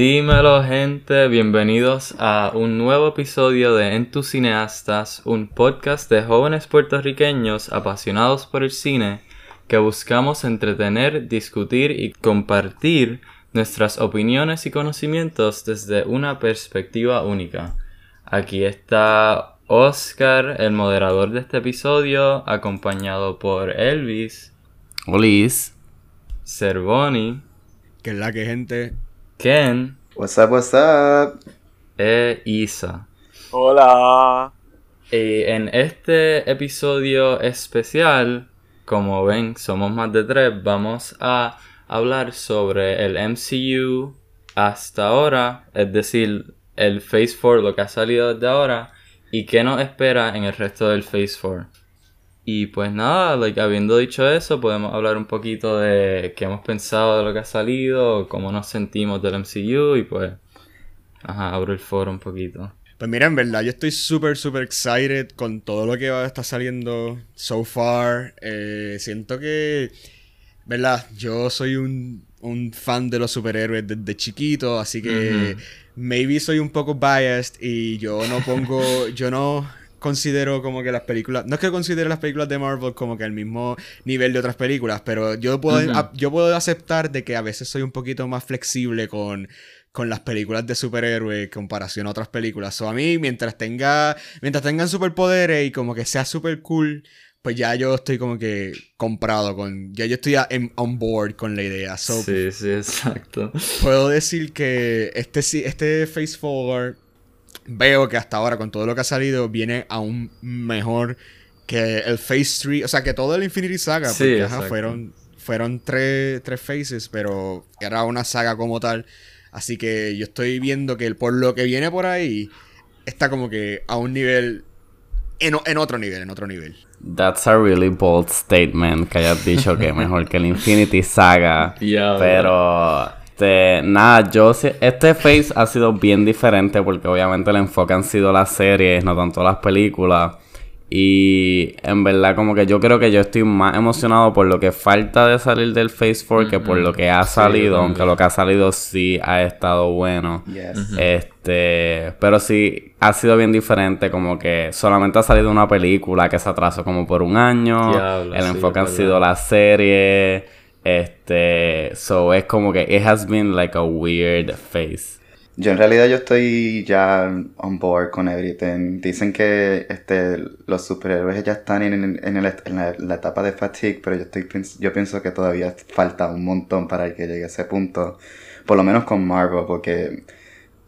Dímelo gente, bienvenidos a un nuevo episodio de En tus cineastas, un podcast de jóvenes puertorriqueños apasionados por el cine que buscamos entretener, discutir y compartir nuestras opiniones y conocimientos desde una perspectiva única. Aquí está Oscar, el moderador de este episodio, acompañado por Elvis, Olis, Cervoni, Que es la que gente. Ken What's up, what's up? e Isa. Hola. Y en este episodio especial, como ven, somos más de tres, vamos a hablar sobre el MCU hasta ahora, es decir, el Phase 4, lo que ha salido desde ahora, y qué nos espera en el resto del Phase 4. Y pues nada, like, habiendo dicho eso, podemos hablar un poquito de qué hemos pensado de lo que ha salido, cómo nos sentimos del MCU y pues, ajá, abro el foro un poquito. Pues mira, en verdad, yo estoy súper, súper excited con todo lo que va a estar saliendo so far. Eh, siento que, ¿verdad? Yo soy un, un fan de los superhéroes desde chiquito, así que maybe soy un poco biased y yo no pongo, yo no considero como que las películas, no es que considere las películas de Marvel como que al mismo nivel de otras películas, pero yo puedo, yo puedo aceptar de que a veces soy un poquito más flexible con, con las películas de superhéroes en comparación a otras películas. So, a mí, mientras tenga, mientras tengan superpoderes y como que sea super cool, pues ya yo estoy como que comprado con, ya yo estoy a- en- on board con la idea. So, Sí, sí, exacto. puedo decir que este, sí- este Phase Forward veo que hasta ahora con todo lo que ha salido viene aún mejor que el Phase 3, o sea que todo el Infinity Saga, Sí, porque ajá, fueron, fueron tres, tres phases, pero era una saga como tal. Así que yo estoy viendo que el- por lo que viene por ahí, está como que a un nivel, en, en otro nivel, en otro nivel. that's a really bold statement que hayas dicho que mejor que el Infinity Saga. Pero, este, nada, yo este phase ha sido bien diferente porque obviamente el enfoque han sido las series, no tanto las películas. Y en verdad como que yo creo que yo estoy más emocionado por lo que falta de salir del Phase 4 que por lo que ha salido, aunque lo que ha salido sí ha estado bueno. Yes. Este, pero sí ha sido bien diferente, como que solamente ha salido una película que se atrasó como por un año. Diablo, el sí, enfoque han sido las series. Este, so es como que it has been like a weird phase. Yo en realidad yo estoy ya on board con everything. Dicen que este los superhéroes ya están en, en, la, la etapa de fatigue, pero yo estoy yo pienso que todavía falta un montón para que llegue a ese punto. Por lo menos con Marvel, porque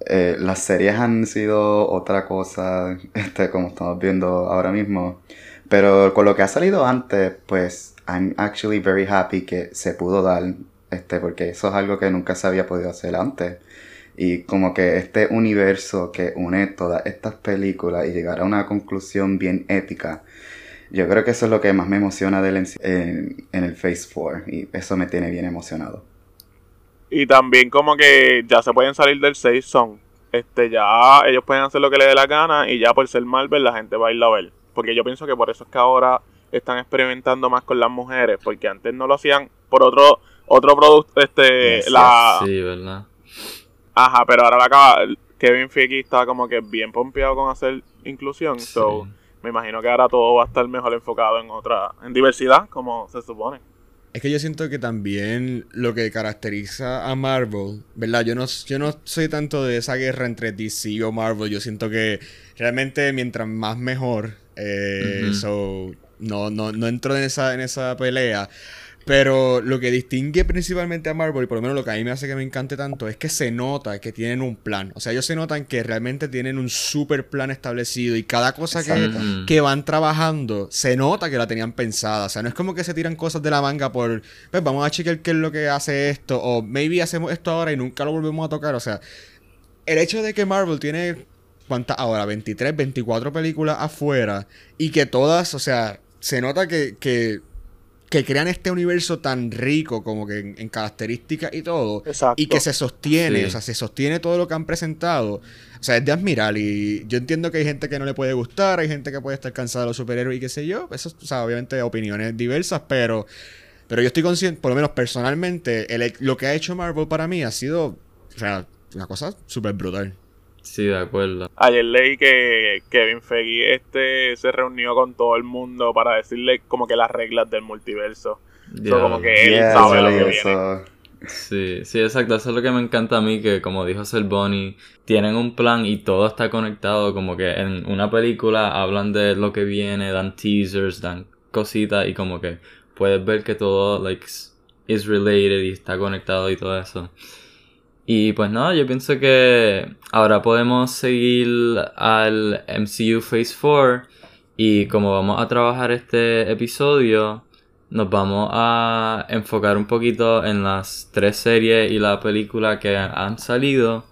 eh, las series han sido otra cosa, este, como estamos viendo ahora mismo. Pero con lo que ha salido antes, pues I'm actually very happy que se pudo dar, este, porque eso es algo que nunca se había podido hacer antes. Y como que este universo que une todas estas películas y llegar a una conclusión bien épica, yo creo que eso es lo que más me emociona en, el Phase 4 y eso me tiene bien emocionado. Y también como que ya se pueden salir del safe zone. Este, ya ellos pueden hacer lo que les dé la gana y ya por ser Marvel la gente va a ir a ver. Porque yo pienso que por eso es que ahora están experimentando más con las mujeres, porque antes no lo hacían por otro otro producto, este, Yes, la... Sí, ¿verdad? Ajá, pero ahora la acaba... Kevin Feige está como que bien pompeado con hacer inclusión, Sí. so me imagino que ahora todo va a estar mejor enfocado en otra, en diversidad, como se supone. Es que yo siento que también lo que caracteriza a Marvel, ¿verdad? Yo no, yo no soy tanto de esa guerra entre DC o Marvel. Yo siento que realmente mientras más mejor. Eh, so, no, no, no entro en esa, en esa pelea. Pero lo que distingue principalmente a Marvel, y por lo menos lo que a mí me hace que me encante tanto, es que se nota que tienen un plan. O sea, ellos se notan que realmente tienen un super plan establecido y cada cosa que. Ujú. que van trabajando, se nota que la tenían pensada. O sea, no es como que se tiran cosas de la manga por, pues vamos a chequear qué es lo que hace esto, o maybe hacemos esto ahora y nunca lo volvemos a tocar. O sea, el hecho de que Marvel tiene, ¿cuántas ahora? 23, 24 películas afuera y que todas, o sea, se nota que, que, que crean este universo tan rico como que en, en características y todo. Exacto. Y que se sostiene, Sí. o sea, se sostiene todo lo que han presentado. O sea, es de admirar. Y yo entiendo que hay gente que no le puede gustar, hay gente que puede estar cansada de los superhéroes y qué sé yo. Eso, o sea, obviamente opiniones diversas, pero, pero yo estoy consciente, por lo menos personalmente, el- lo que ha hecho Marvel para mí ha sido, o sea, una cosa súper brutal. Sí, de acuerdo. Ayer leí que Kevin Feige este se reunió con todo el mundo para decirle como que las reglas del multiverso. So, Ya. como que él Yeah, sabe lo que viene. Sí, sí, exacto. Eso es lo que me encanta a mí, que como dijo Sir Bonnie, tienen un plan y todo está conectado. Como que en una película hablan de lo que viene, dan teasers, dan cositas y como que puedes ver que todo, like, is related y está conectado y todo eso. Y pues nada, yo pienso que ahora podemos seguir al MCU Phase 4 y como vamos a trabajar este episodio, nos vamos a enfocar un poquito en las tres series y la película que han salido.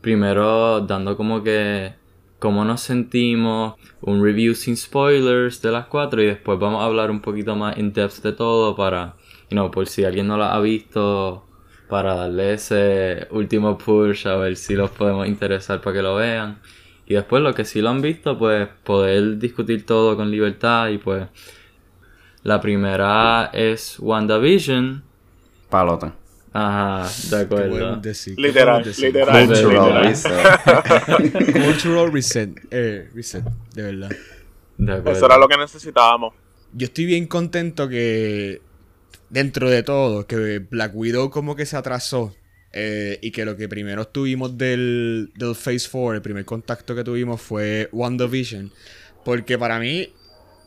Primero dando como que cómo nos sentimos, un review sin spoilers de las cuatro y después vamos a hablar un poquito más in depth de todo para, you know, por si alguien no la ha visto, para darle ese último push a ver si los podemos interesar para que lo vean. Y después los que sí lo han visto, pues poder discutir todo con libertad y pues la primera es WandaVision. Palote. Ajá, de ¿Qué podemos acuerdo. decir? ¿Qué Literal, literal. Cultural reset. Cultural reset. Eh, reset, de verdad. De acuerdo. Eso era lo que necesitábamos. Yo estoy bien contento que dentro de todo, que Black Widow como que se atrasó. eh, y que lo que primero tuvimos del, del Phase 4, el primer contacto que tuvimos fue WandaVision. Porque para mí,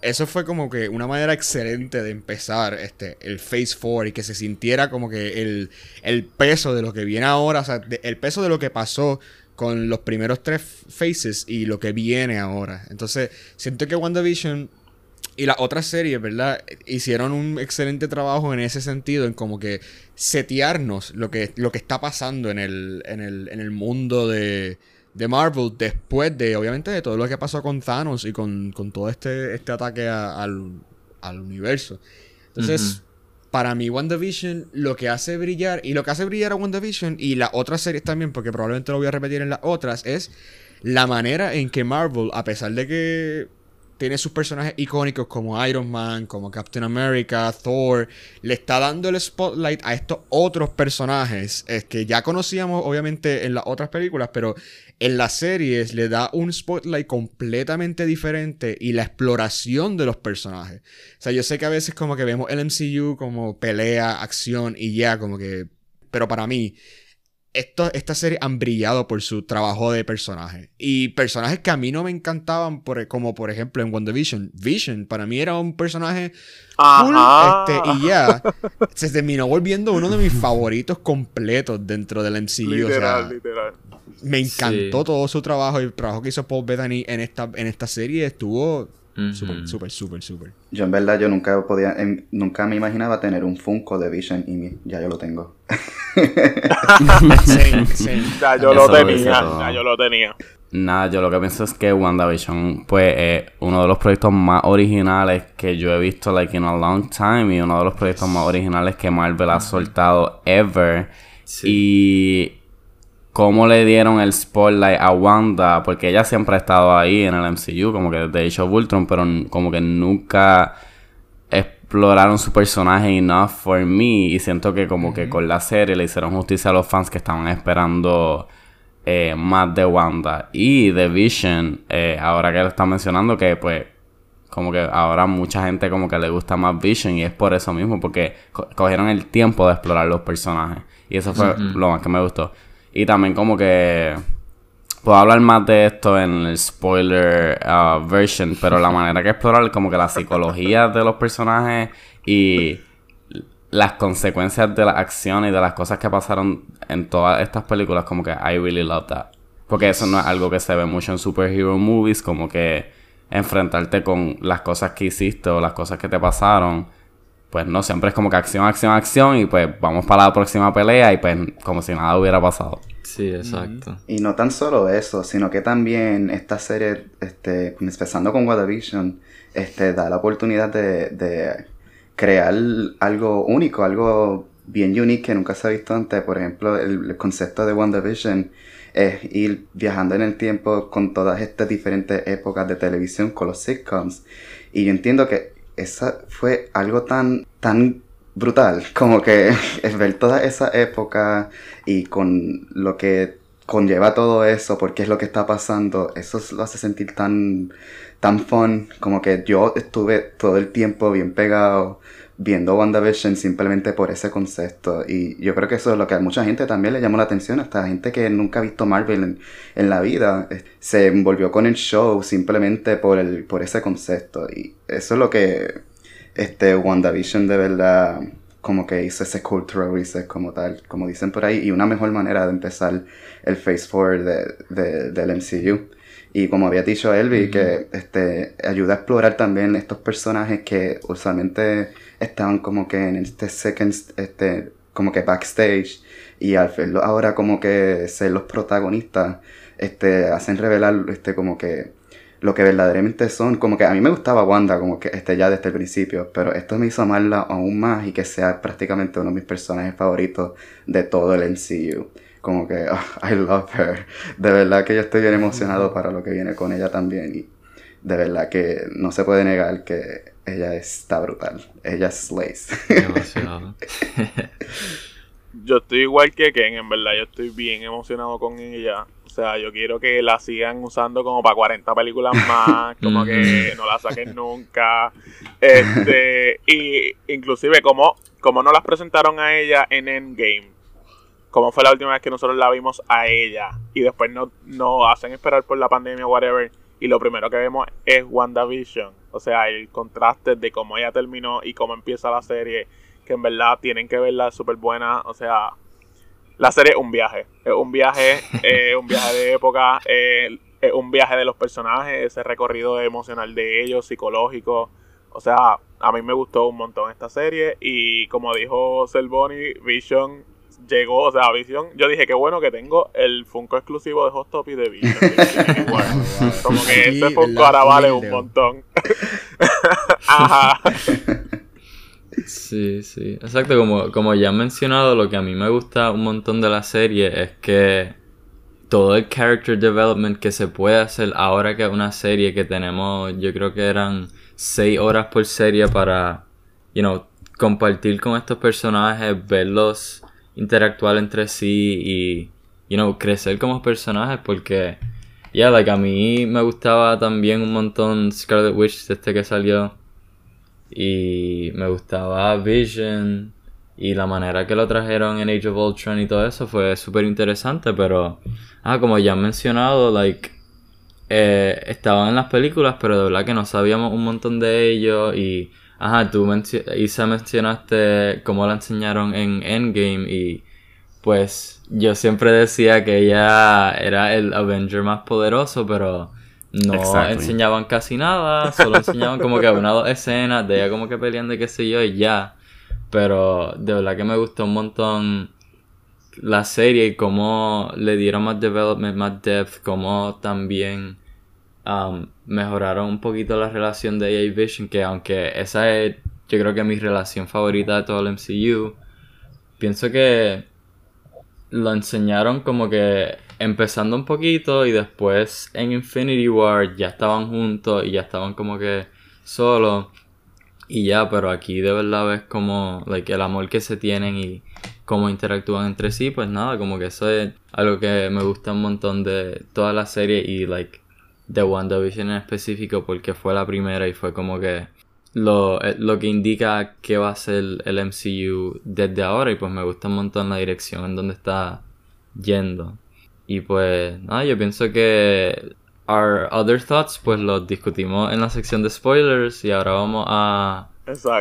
eso fue como que una manera excelente de empezar este, el Phase 4 y que se sintiera como que el, el peso de lo que viene ahora, o sea, el peso de lo que pasó con los primeros tres phases y lo que viene ahora. Entonces, siento que WandaVision y las otras series, ¿verdad? Hicieron un excelente trabajo en ese sentido, en como que setearnos lo que, lo que está pasando en el, en el, en el mundo de, de Marvel después de, obviamente, de todo lo que pasó con Thanos y con, con todo este, este ataque a- al, al universo. Entonces, para mí, WandaVision lo que hace brillar, y lo que hace brillar a WandaVision y las otras series también, porque probablemente lo voy a repetir en las otras, es la manera en que Marvel, a pesar de que tiene sus personajes icónicos como Iron Man, como Captain America, Thor, le está dando el spotlight a estos otros personajes eh, que ya conocíamos obviamente en las otras películas, pero en las series le da un spotlight completamente diferente y la exploración de los personajes. O sea, yo sé que a veces como que vemos el MCU como pelea, acción y ya, como que... Pero para mí, esto, estas series han brillado por su trabajo de personajes. Y personajes que a mí no me encantaban, por, como por ejemplo en WandaVision. Vision, para mí era un personaje cool, este, y ya se terminó volviendo uno de mis favoritos completos dentro del MCU. o literal, sea, literal. me encantó Sí. todo su trabajo y el trabajo que hizo Paul Bettany en esta, en esta serie estuvo Súper, súper, súper, súper. Yo en verdad yo nunca podía, em, nunca me imaginaba tener un Funko de Vision y mi- ya yo lo tengo. Ya yo Eso lo tenía, ya yo lo tenía. Nada, yo lo que pienso es que WandaVision, pues, es uno de los proyectos más originales que yo he visto, like, in a long time. Y uno de los proyectos más originales que Marvel ha soltado ever. Sí. Y cómo le dieron el spotlight a Wanda, porque ella siempre ha estado ahí en el MCU, como que desde Age of Ultron, pero como que nunca exploraron su personaje enough for me. Y siento que como que con la serie le hicieron justicia a los fans que estaban esperando eh, más de Wanda. Y de Vision, eh, ahora que lo está mencionando, que pues como que ahora mucha gente como que le gusta más Vision y es por eso mismo, porque co- cogieron el tiempo de explorar los personajes. Y eso fue lo más que me gustó. Y también como que... Puedo hablar más de esto en el spoiler uh, version, pero la manera que explorar como que la psicología de los personajes y las consecuencias de las acciones y de las cosas que pasaron en todas estas películas, como que I really love that. Porque eso no es algo que se ve mucho en superhero movies, como que enfrentarte con las cosas que hiciste o las cosas que te pasaron. Pues no, siempre es como que acción, acción, acción y pues vamos para la próxima pelea y pues como si nada hubiera pasado. Sí, exacto. Y no tan solo eso, sino que también esta serie, este, empezando con WandaVision, este, da la oportunidad de, de crear algo único, algo bien unique que nunca se ha visto antes. Por ejemplo, el, el concepto de WandaVision es ir viajando en el tiempo con todas estas diferentes épocas de televisión, con los sitcoms. Y yo entiendo que esa fue algo tan, tan brutal, como que es ver toda esa época y con lo que conlleva todo eso, por qué es lo que está pasando, eso lo hace sentir tan, tan fun, como que yo estuve todo el tiempo bien pegado viendo WandaVision simplemente por ese concepto. Y yo creo que eso es lo que a mucha gente también le llamó la atención, hasta gente que nunca ha visto Marvel en, en la vida, eh, se envolvió con el show simplemente por, el, por ese concepto. Y eso es lo que este WandaVision de verdad como que hizo ese cultural reset como tal, como dicen por ahí, y una mejor manera de empezar el Phase 4 de, de, del MCU. Y como había dicho Elvi, que este, ayuda a explorar también estos personajes que usualmente estaban como que en este second, este, como que backstage, y al verlo ahora como que ser los protagonistas, este, hacen revelar este, como que lo que verdaderamente son. Como que a mí me gustaba Wanda, como que este, ya desde el principio, pero esto me hizo amarla aún más y que sea prácticamente uno de mis personajes favoritos de todo el MCU. Como que, ah, I love her. De verdad que yo estoy bien emocionado para lo que viene con ella también. Y de verdad que no se puede negar que ella está brutal. Ella es Slays. Demasiado. Yo estoy igual que Ken, en verdad, yo estoy bien emocionado con ella. O sea, yo quiero que la sigan usando como para 40 películas más, como que no la saquen nunca. Este, y inclusive como, como no las presentaron a ella en Endgame, como fue la última vez que nosotros la vimos a ella y después nos no hacen esperar por la pandemia o whatever y lo primero que vemos es WandaVision. O sea, el contraste de cómo ella terminó y cómo empieza la serie que en verdad tienen que verla, súper buena. O sea, la serie es un viaje. Es un viaje, es un viaje de época, es un viaje de los personajes, ese recorrido emocional de ellos, psicológico. O sea, a mí me gustó un montón esta serie y como dijo Selboni, Vision llegó, o sea, Vision, yo dije que bueno que tengo el Funko exclusivo de Hot Top y de Vision. bueno, como que ese Funko ahora vale un montón. Ajá. Sí, sí. Exacto, como, como ya han mencionado, lo que a mí me gusta un montón de la serie es que todo el character development que se puede hacer ahora que es una serie que tenemos, yo creo que eran seis horas por serie para, you know, compartir con estos personajes, verlos interactuar entre sí y, you know, crecer como personajes porque, ya, like, a mí me gustaba también un montón Scarlet Witch desde que salió y me gustaba Vision y la manera que lo trajeron en Age of Ultron y todo eso fue súper interesante, pero, ah, como ya han mencionado, like, eh, estaban en las películas, pero de verdad que no sabíamos un montón de ellos y, ajá, tú mencio Isa mencionaste cómo la enseñaron en Endgame y, pues, yo siempre decía que ella era el Avenger más poderoso, pero no enseñaban casi nada, solo enseñaban como que una dos escenas de ella como que peleando y qué sé yo y ya. Pero de verdad que me gustó un montón la serie y cómo le dieron más development, más depth, cómo también um, mejoraron un poquito la relación de ella y Vision, que aunque esa es yo creo que mi relación favorita de todo el MCU, pienso que lo enseñaron como que empezando un poquito y después en Infinity War ya estaban juntos y ya estaban como que solos. Y ya, pero aquí de verdad ves como like, el amor que se tienen y cómo interactúan entre sí, pues nada, como que eso es algo que me gusta un montón de toda la serie y like de WandaVision en específico porque fue la primera y fue como que lo, eh, lo que indica que va a ser el MCU desde ahora y pues me gusta un montón la dirección en donde está yendo. Y pues, nada, yo pienso que our other thoughts, pues los discutimos en la sección de spoilers y ahora vamos a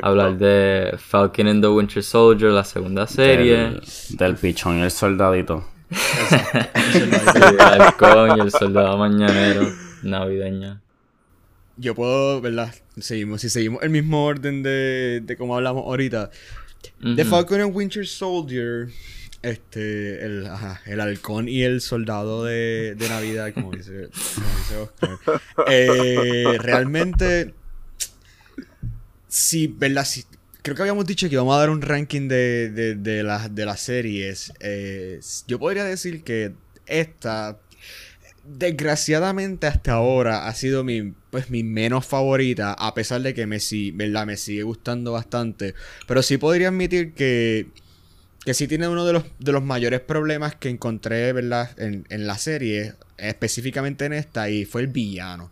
hablar de Falcon and the Winter Soldier, la segunda serie. Del, pichón y el soldadito. el halcón y el soldado mañanero navideño. Yo puedo, ¿verdad? Seguimos, si seguimos el mismo orden de, de como hablamos ahorita. The Falcon and Winter Soldier este, el, ajá, el halcón y el soldado de, de Navidad, como dice, Oscar. Eh, realmente, sí, ¿verdad? Sí, creo que habíamos dicho que íbamos a dar un ranking de, de, de, de las series. Eh, yo podría decir que esta, desgraciadamente hasta ahora, ha sido mi, pues, mi menos favorita, a pesar de que me, ¿verdad? me sigue gustando bastante. Pero sí podría admitir que que sí tiene uno de los, de los mayores problemas que encontré, ¿verdad? En, en la serie, específicamente en esta, y fue el villano.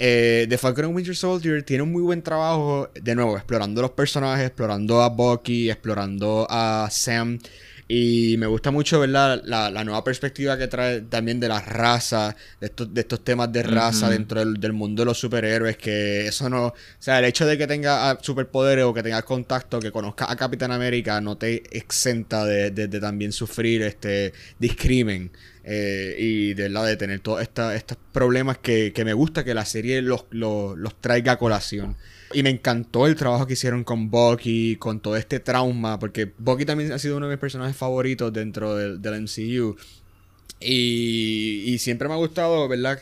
Eh, The Falcon Winter Soldier tiene un muy buen trabajo, de nuevo, explorando los personajes, explorando a Bucky, explorando a Sam. Y me gusta mucho ver la, la, nueva perspectiva que trae también de la raza, de estos, de estos temas de raza dentro del, mundo de los superhéroes, que eso no... O sea, el hecho de que tenga ah, superpoderes o que tengas contacto, que conozca a Capitán América, no te exenta de, de, también sufrir este discrimen. Eh, y de verdad de tener todos estos problemas que, que, me gusta que la serie los, los, los traiga a colación. Y me encantó el trabajo que hicieron con Bucky, con todo este trauma, porque Bucky también ha sido uno de mis personajes favoritos dentro del, MCU. Y, siempre me ha gustado, ¿verdad?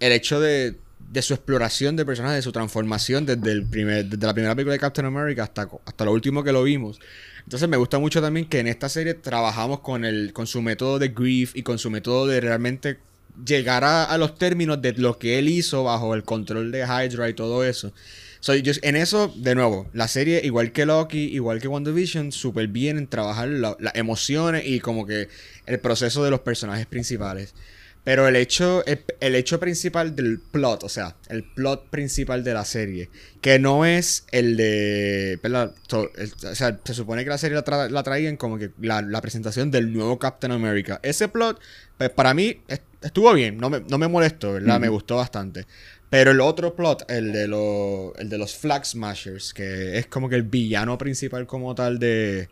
El hecho de, su exploración de personajes, de su transformación desde, el primer, desde la primera película de Captain America hasta, hasta lo último que lo vimos. Entonces me gusta mucho también que en esta serie trabajamos con, el, con su método de grief y con su método de realmente llegar a los términos de lo que él hizo bajo el control de Hydra y todo eso en eso, de nuevo, la serie, igual que Loki, igual que WandaVision, súper bien en trabajar las emociones y como que el proceso de los personajes principales. Pero el hecho, el, hecho principal del plot, o sea, el plot principal de la serie, que no es el de. o sea, se supone que la serie la, la traían como que la, presentación del nuevo Captain America. Ese plot, pues para mí estuvo bien, no me, no me molestó, ¿verdad? Me gustó bastante. Pero el otro plot, el de, el de los Flag Smashers, que es como que el villano principal como tal de,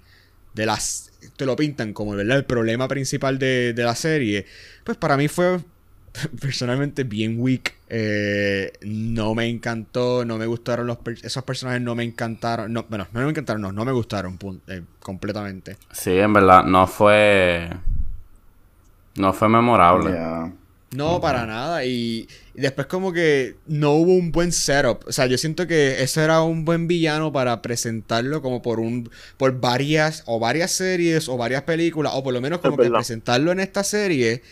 de las... Te lo pintan como ¿verdad? el problema principal de, la serie. Pues para mí fue personalmente bien weak. Eh, no me encantó, no me gustaron los esos personajes, no me encantaron. No, bueno, no me encantaron, no, no me gustaron eh, completamente. Sí, en verdad, no fue. No fue memorable. No, para nada. Y, después como que no hubo un buen setup. O sea, yo siento que ese era un buen villano para presentarlo como por un por varias o varias series o varias películas o por lo menos como que presentarlo en esta serie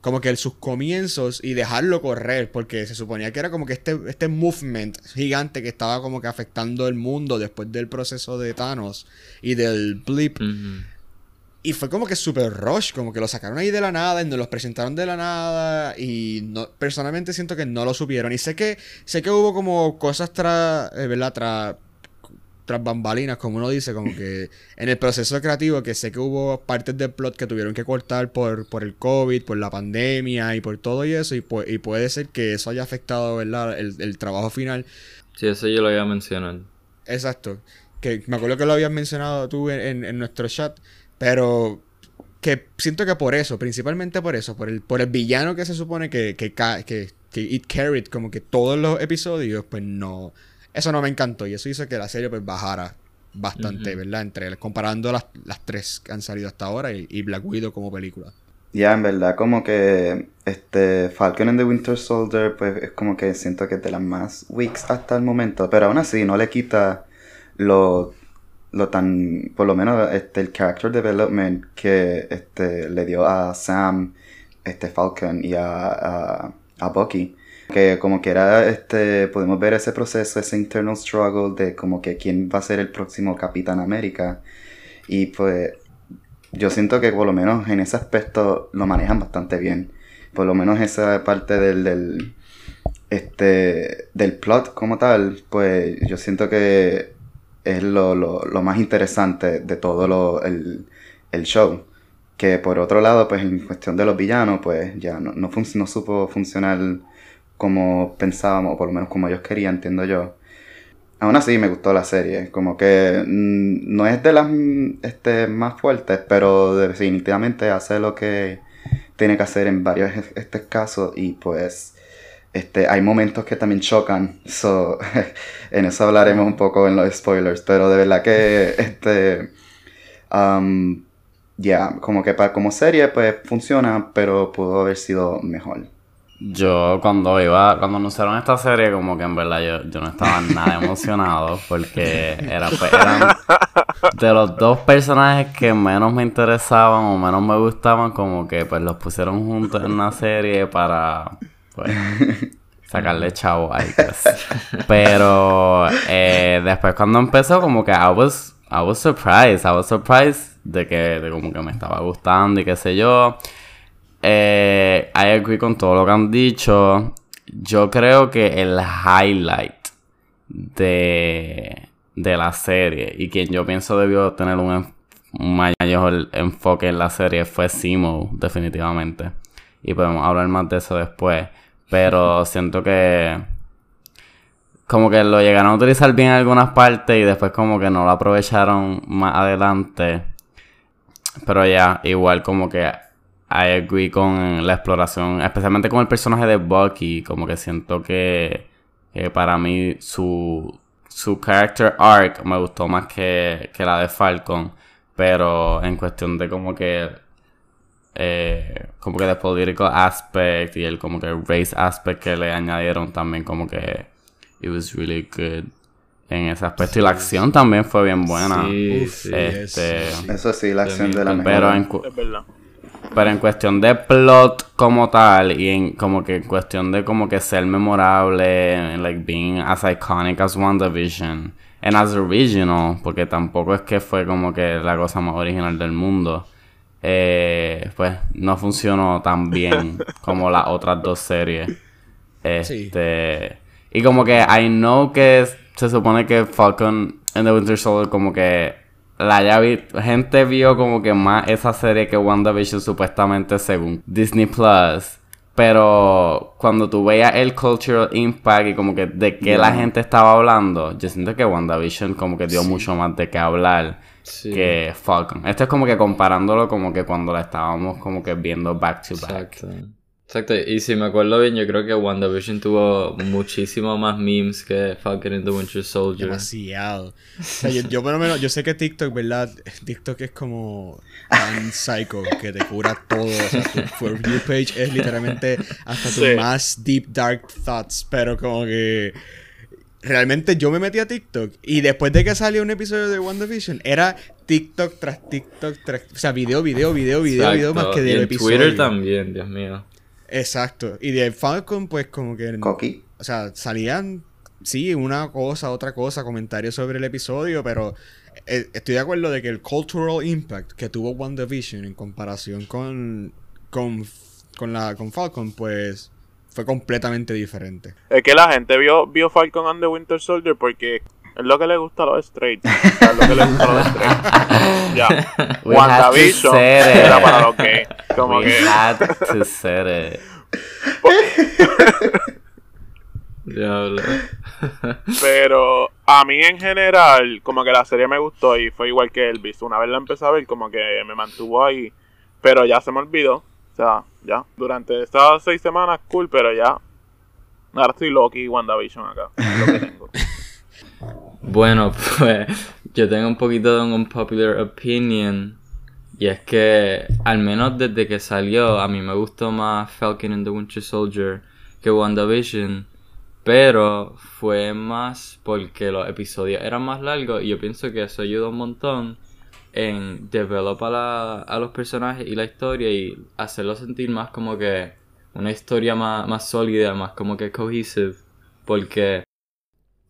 como que en sus comienzos y dejarlo correr porque se suponía que era como que este este movement gigante que estaba como que afectando el mundo después del proceso de Thanos y del blip. Y fue como que super rush, como que lo sacaron ahí de la nada y nos los presentaron de la nada y no, personalmente siento que no lo supieron. Y sé que sé que hubo como cosas tras, eh, ¿verdad? Tras, tras bambalinas, como uno dice, como que en el proceso creativo que sé que hubo partes del plot que tuvieron que cortar por, por el COVID, por la pandemia y por todo y eso y, y puede ser que eso haya afectado, ¿verdad? El, trabajo final. Sí, eso yo lo había mencionado. Exacto. Que me acuerdo que lo habías mencionado tú en, en nuestro chat. Pero que siento que por eso, principalmente por eso, por el, por el villano que se supone que, que, que, que it carried como que todos los episodios, pues no. Eso no me encantó. Y eso hizo que la serie pues bajara bastante, ¿verdad? Entre comparando las, las tres que han salido hasta ahora y, Black Widow como película. Ya, en verdad, como que este Falcon and the Winter Soldier, pues es como que siento que es de las más weeks hasta el momento. Pero aún así, no le quita lo lo tan, por lo menos este, el character development que este, le dio a Sam, este Falcon y a, a, Bucky. Que como que era, este, podemos ver ese proceso, ese internal struggle de como que quién va a ser el próximo Capitán América. Y pues yo siento que por lo menos en ese aspecto lo manejan bastante bien. Por lo menos esa parte del, del, este, del plot como tal, pues yo siento que es lo, lo, lo más interesante de todo lo, el, el, show. Que por otro lado, pues en cuestión de los villanos, pues ya no, no, no supo funcionar como pensábamos, o por lo menos como ellos querían, entiendo yo. Aún así me gustó la serie, como que mm, no es de las este, más fuertes, pero definitivamente hace lo que tiene que hacer en varios este casos y pues este, hay momentos que también chocan, so, en eso hablaremos un poco en los spoilers, pero de verdad que, este, um, ya, como que para, como serie, pues funciona, pero pudo haber sido mejor. Yo cuando iba, cuando anunciaron esta serie, como que en verdad yo, yo no estaba nada emocionado porque era, pues, eran de los dos personajes que menos me interesaban o menos me gustaban, como que pues los pusieron juntos en una serie para pues, sacarle chavo ahí. Pues. Pero eh, después cuando empezó, como que I was, I was surprised. I was surprised de que de como que me estaba gustando y qué sé yo. Eh, I agree con todo lo que han dicho. Yo creo que el highlight de, de la serie y quien yo pienso debió tener un mayor enfoque en la serie fue Simo, definitivamente. Y podemos hablar más de eso después. Pero siento que como que lo llegaron a utilizar bien en algunas partes y después como que no lo aprovecharon más adelante. Pero ya, igual como que I agree con la exploración, especialmente con el personaje de Bucky, como que siento que, que para mí su, su character arc me gustó más que, que la de Falcon, pero en cuestión de como que eh, como que de political aspect y el como que race aspect que le añadieron también como que it was really good en ese aspecto. Y la acción también fue bien buena. Sí, Uf, sí. este Eso sí, la acción de la pero en, pero en cuestión de plot como tal y en como que en cuestión de como que ser memorable and, like being as iconic as WandaVision and as original porque tampoco es que fue como que la cosa más original del mundo eh, pues no funcionó tan bien como las otras dos series. Este y como que I know que se supone que Falcon and the Winter Soldier como que la ya vi, gente vio como que más esa serie que WandaVision supuestamente según Disney Plus. Pero cuando tú veías el cultural impact y como que de qué la gente estaba hablando, yo siento que WandaVision como que dio mucho más de qué hablar Sí. que Falcon. Esto es como que comparándolo como que cuando la estábamos como que viendo back to back. Exacto. Exacto, y si me acuerdo bien, yo creo que WandaVision tuvo muchísimo más memes que Falcon and the Winter Soldier. Demasiado. O sea, yo, yo por lo menos, yo sé que TikTok, ¿verdad? TikTok es como tan psycho que te cura todo. O sea, tu For You page es literalmente hasta tus Sí. más deep dark thoughts. Pero como que realmente yo me metí a TikTok y después de que salió un episodio de WandaVision, era TikTok tras TikTok tras... O sea, video, video, video, video, video más Exacto, que en episodio. Twitter también, Dios mío. Exacto. Y de Falcon, pues como que... Coqui. O sea, salían, sí, una cosa, otra cosa, comentarios sobre el episodio, pero eh, estoy de acuerdo de que el cultural impact que tuvo WandaVision en comparación con, con, con, la, con Falcon, pues fue completamente diferente. Es que la gente vio, vio Falcon and the Winter Soldier porque es lo que le gusta a los straight. O sea, es lo que le gusta a los straight. Ya. We WandaVision era para los gays. Como We que. had to say it. Diablo. Pero a mí en general, como que la serie me gustó y fue igual que Elvis. Una vez la empecé a ver, como que me mantuvo ahí. Pero ya se me olvidó. O sea, ya. Durante estas seis semanas, cool, pero ya. Ahora estoy Loki y WandaVision acá. Es lo que tengo. Bueno, pues yo tengo un poquito de un unpopular opinion. Y es que, al menos desde que salió, a mí me gustó más Falcon and the Winter Soldier que WandaVision. Pero fue más porque los episodios eran más largos y yo pienso que eso ayuda un montón en develop a, a los personajes y la historia y hacerlo sentir más como que una historia más, más sólida, más como que cohesive. Porque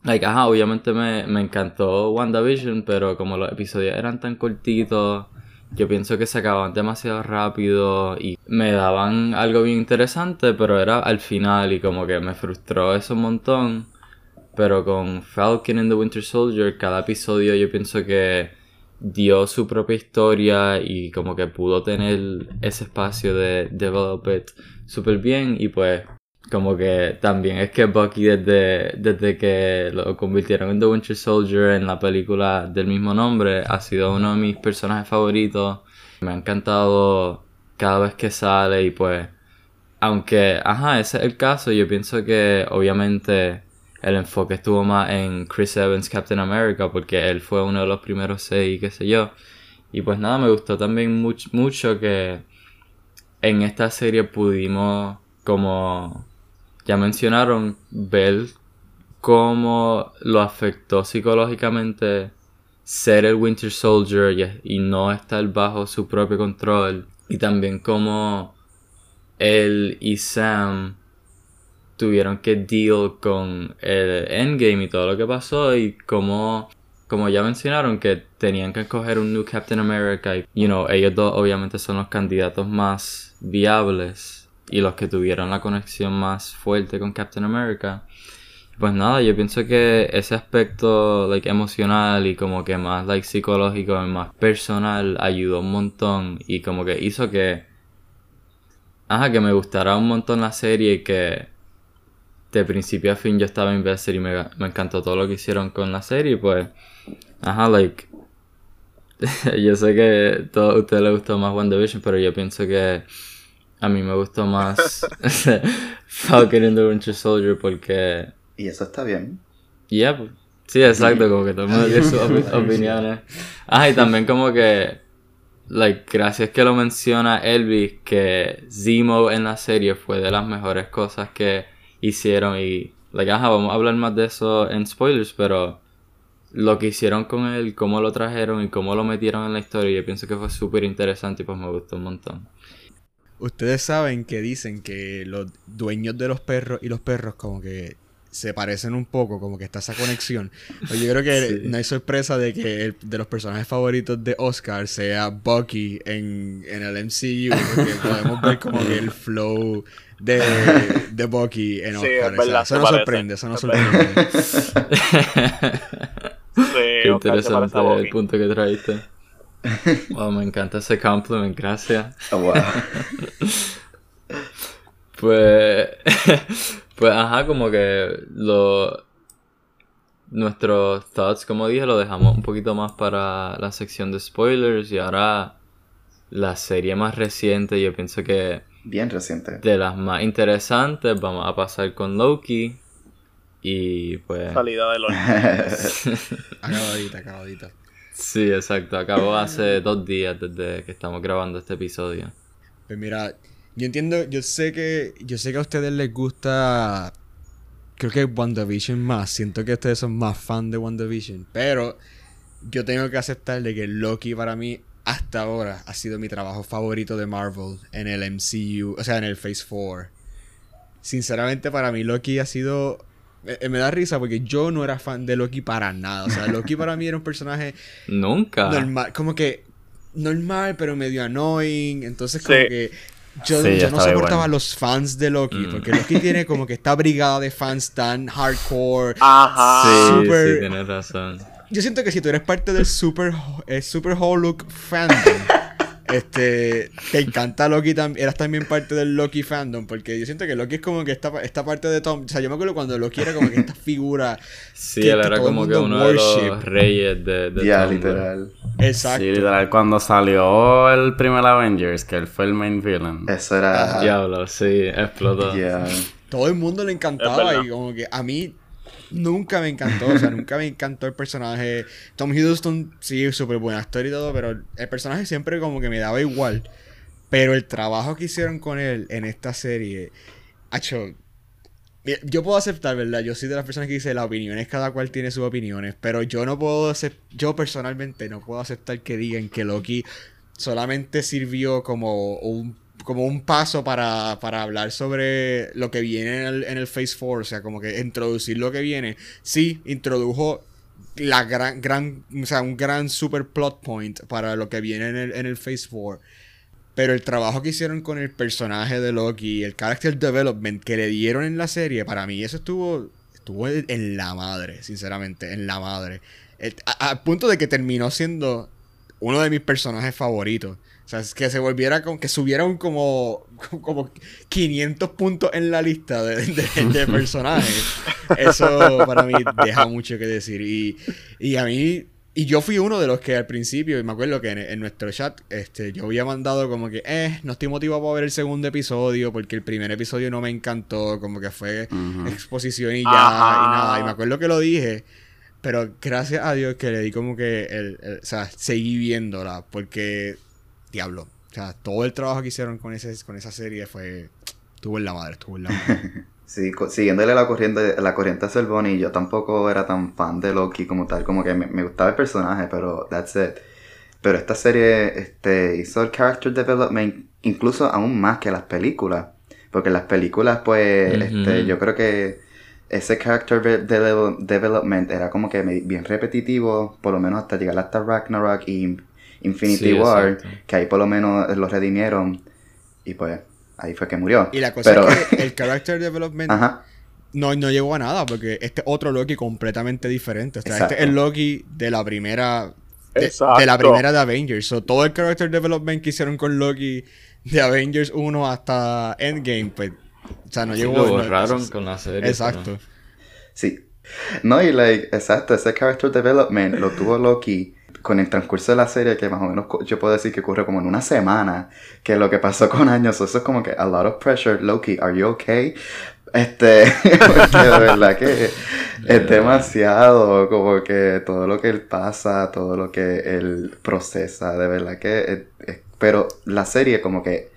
Like, ajá, obviamente me, me encantó WandaVision, pero como los episodios eran tan cortitos, yo pienso que se acababan demasiado rápido y me daban algo bien interesante, pero era al final y como que me frustró eso un montón. Pero con Falcon and the Winter Soldier, cada episodio yo pienso que dio su propia historia y como que pudo tener ese espacio de develop it súper bien y pues como que también es que Bucky desde, desde que lo convirtieron en The Winter Soldier en la película del mismo nombre ha sido uno de mis personajes favoritos. Me ha encantado cada vez que sale y pues aunque, ajá, ese es el caso, yo pienso que obviamente el enfoque estuvo más en Chris Evans Captain America porque él fue uno de los primeros seis, qué sé yo. Y pues nada, me gustó también much- mucho que en esta serie pudimos, como ya mencionaron, ver cómo lo afectó psicológicamente ser el Winter Soldier y, y no estar bajo su propio control. Y también cómo él y Sam tuvieron que deal con el endgame y todo lo que pasó y cómo como ya mencionaron, que tenían que escoger un new Captain America y, you know, ellos dos obviamente son los candidatos más viables y los que tuvieron la conexión más fuerte con Captain America. Pues nada, yo pienso que ese aspecto like emocional y como que más like psicológico y más personal ayudó un montón y como que hizo que ajá, que me gustara un montón la serie y que de principio a fin yo estaba invested y me, me encantó todo lo que hicieron con la serie, pues, ajá, like, yo sé que a todos ustedes les gustó más WandaVision, pero yo pienso que a mí me gustó más Falcon and the Winter Soldier porque... Y eso está bien. Yeah, pues, sí, exacto, como que todo el mundo tiene sus opi- opiniones. Ah, y también como que, like, gracias que lo menciona Elvis, que Zemo en la serie fue de las mejores cosas que hicieron y, like, ajá, vamos a hablar más de eso en spoilers, pero lo que hicieron con él, cómo lo trajeron y cómo lo metieron en la historia, yo pienso que fue súper interesante y pues me gustó un montón. Ustedes saben que dicen que los dueños de los perros y los perros como que se parecen un poco, como que está esa conexión. Pero yo creo que Sí. no hay sorpresa de que el- de los personajes favoritos de Oscar sea Bucky en, en el MCU, porque podemos ver como que el flow de, de Bucky en Sí, Oscar. es O sea, verdad, eso no sorprende, eso no es sorprende. Sí, Qué interesante el punto que traíste. Wow, me encanta ese compliment, gracias. Oh, wow. Pues, pues ajá, como que lo, nuestros thoughts, como dije, lo dejamos un poquito más para la sección de spoilers y ahora la serie más reciente, yo pienso que Bien reciente. de las más interesantes, vamos a pasar con Loki y pues... Salida de los... Acabadita, acabadita. Sí, exacto, acabó hace dos días desde que estamos grabando este episodio. Pues mira, yo entiendo, yo sé que, yo sé que a ustedes les gusta, creo que WandaVision más, siento que ustedes son más fan de WandaVision, pero yo tengo que aceptar de que Loki para mí hasta ahora ha sido mi trabajo favorito de Marvel en el MCU, o sea, en el Phase 4. Sinceramente para mí Loki ha sido... Me, me da risa porque yo no era fan de Loki para nada. O sea, Loki para mí era un personaje Nunca. normal, como que normal, pero medio annoying. Entonces, como Sí. que yo, Sí, no soportaba a los fans de Loki, Mm. porque Loki tiene como que esta brigada de fans tan hardcore. Ajá. Sí, Super- sí, tienes razón. Yo siento que si tú eres parte del Super, eh, super Hulk fandom, este, te encanta Loki también, eras también parte del Loki fandom, porque yo siento que Loki es como que esta, esta parte de Tom, o sea, yo me acuerdo cuando Loki era como que esta figura, Sí, que- él era el como que uno de los worship. reyes de, Tumblr. literal. exacto. Sí, literal, cuando salió el primer Avengers, que él fue el main villain. Eso era. Diablo, sí, explotó. Yeah. todo el mundo le encantaba y como que a mí nunca me encantó, o sea, nunca me encantó el personaje. Tom Hiddleston sí, súper buen actor y todo, pero el personaje siempre como que me daba igual. Pero el trabajo que hicieron con él en esta serie, hecho, yo puedo aceptar, ¿verdad? Yo soy de las personas que dice las opiniones, cada cual tiene sus opiniones, pero yo no puedo aceptar, yo personalmente no puedo aceptar que digan que Loki solamente sirvió como un, como un paso para, para hablar sobre lo que viene en el, en el Phase 4, o sea, como que introducir lo que viene. Sí, introdujo la gran, gran, o sea, un gran super plot point para lo que viene en el, en el Phase 4. Pero el trabajo que hicieron con el personaje de Loki, el character development que le dieron en la serie, para mí eso estuvo, estuvo en la madre, sinceramente, en la madre. Al punto de que terminó siendo uno de mis personajes favoritos. O sea, es que se volviera con que subieron como, como 500 puntos en la lista de, de- de personajes. Eso para mí deja mucho que decir. Y, y a mí, y yo fui uno de los que al principio, y me acuerdo que en, en nuestro chat, este, yo había mandado como que, eh, no estoy motivado para ver el segundo episodio, porque el primer episodio no me encantó, como que fue Ujú. exposición y ya, Ajá. y nada. Y me acuerdo que lo dije. Pero gracias a Dios que le di como que el, el- o sea, seguí viéndola porque diablo, o sea, todo el trabajo que hicieron con ese con esa serie fue estuvo en la madre, estuvo en la madre. Sí, siguiéndole la corriente, la corriente a Selvoni, yo tampoco era tan fan de Loki como tal, como que me, me gustaba el personaje, pero that's it. Pero esta serie este, hizo el character development incluso aún más que las películas. Porque en las películas, pues, este, yo creo que ese character de- de- development era como que me- bien repetitivo, por lo menos hasta llegar hasta Ragnarok y Infinity Sí, War, exacto. que ahí por lo menos lo redimieron y pues ahí fue que murió. Y la cosa Pero, es que el character development ajá, no, no llegó a nada, porque este otro Loki completamente diferente. O sea, Exacto. este es el Loki de la primera. De, Exacto. de la primera de Avengers. So, todo el character development que hicieron con Loki de Avengers 1 hasta Endgame, pues. O sea, no Sí, llegó. lo no- borraron con la serie. Exacto. sí. No, y like, exacto, ese character development lo tuvo Loki con el transcurso de la serie, que más o menos yo puedo decir que ocurre como en una semana, que lo que pasó con años, eso es como que a lot of pressure, Loki, are you okay? Este, porque de verdad que es demasiado, como que todo lo que él pasa, todo lo que él procesa, de verdad que es- es- pero la serie como que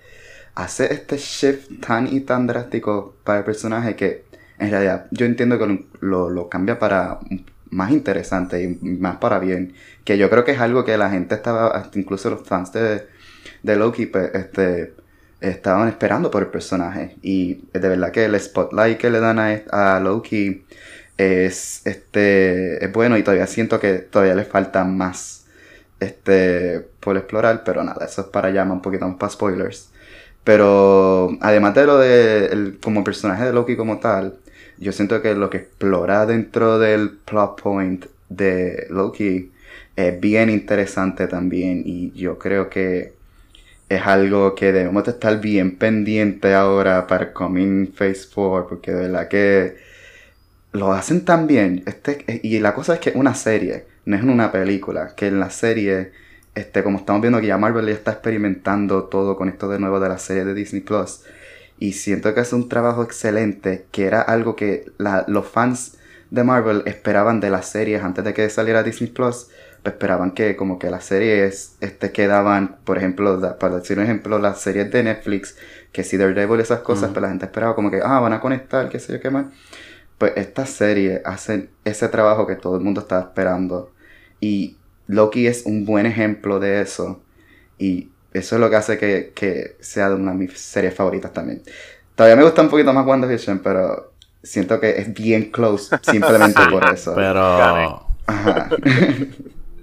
hace este shift tan y tan drástico para el personaje que en realidad yo entiendo que lo, lo- lo cambia para más interesante y más para bien. Que yo creo que es algo que la gente estaba, incluso los fans de, de Loki, pues, este, estaban esperando por el personaje. Y de verdad que el spotlight que le dan a, a Loki es, este, es bueno y todavía siento que todavía le falta más este, por explorar, pero nada, eso es para allá, un poquito más para spoilers. Pero además de lo de el- como personaje de Loki como tal, yo siento que lo que explora dentro del plot point de Loki es bien interesante también y yo creo que es algo que debemos de estar bien pendiente ahora para Coming Phase 4 porque de verdad que lo hacen tan bien. Este, y la cosa es que es una serie no es una película que en la serie este como estamos viendo que ya Marvel ya está experimentando todo con esto de nuevo de la serie de Disney Plus y siento que es un trabajo excelente, que era algo que la- los fans de Marvel esperaban de las series antes de que saliera Disney Plus. pues esperaban que como que las series este, quedaban, por ejemplo, da- para decir un ejemplo, las series de Netflix, que si Daredevil y esas cosas, pues la gente esperaba como que, ah, van a conectar, qué sé yo qué más. Pues estas series hacen ese trabajo que todo el mundo estaba esperando. Y Loki es un buen ejemplo de eso. Y eso es lo que hace que, que sea una de mis series favoritas también. Todavía me gusta un poquito más WandaVision, pero siento que es bien close simplemente por eso. Pero. Ajá.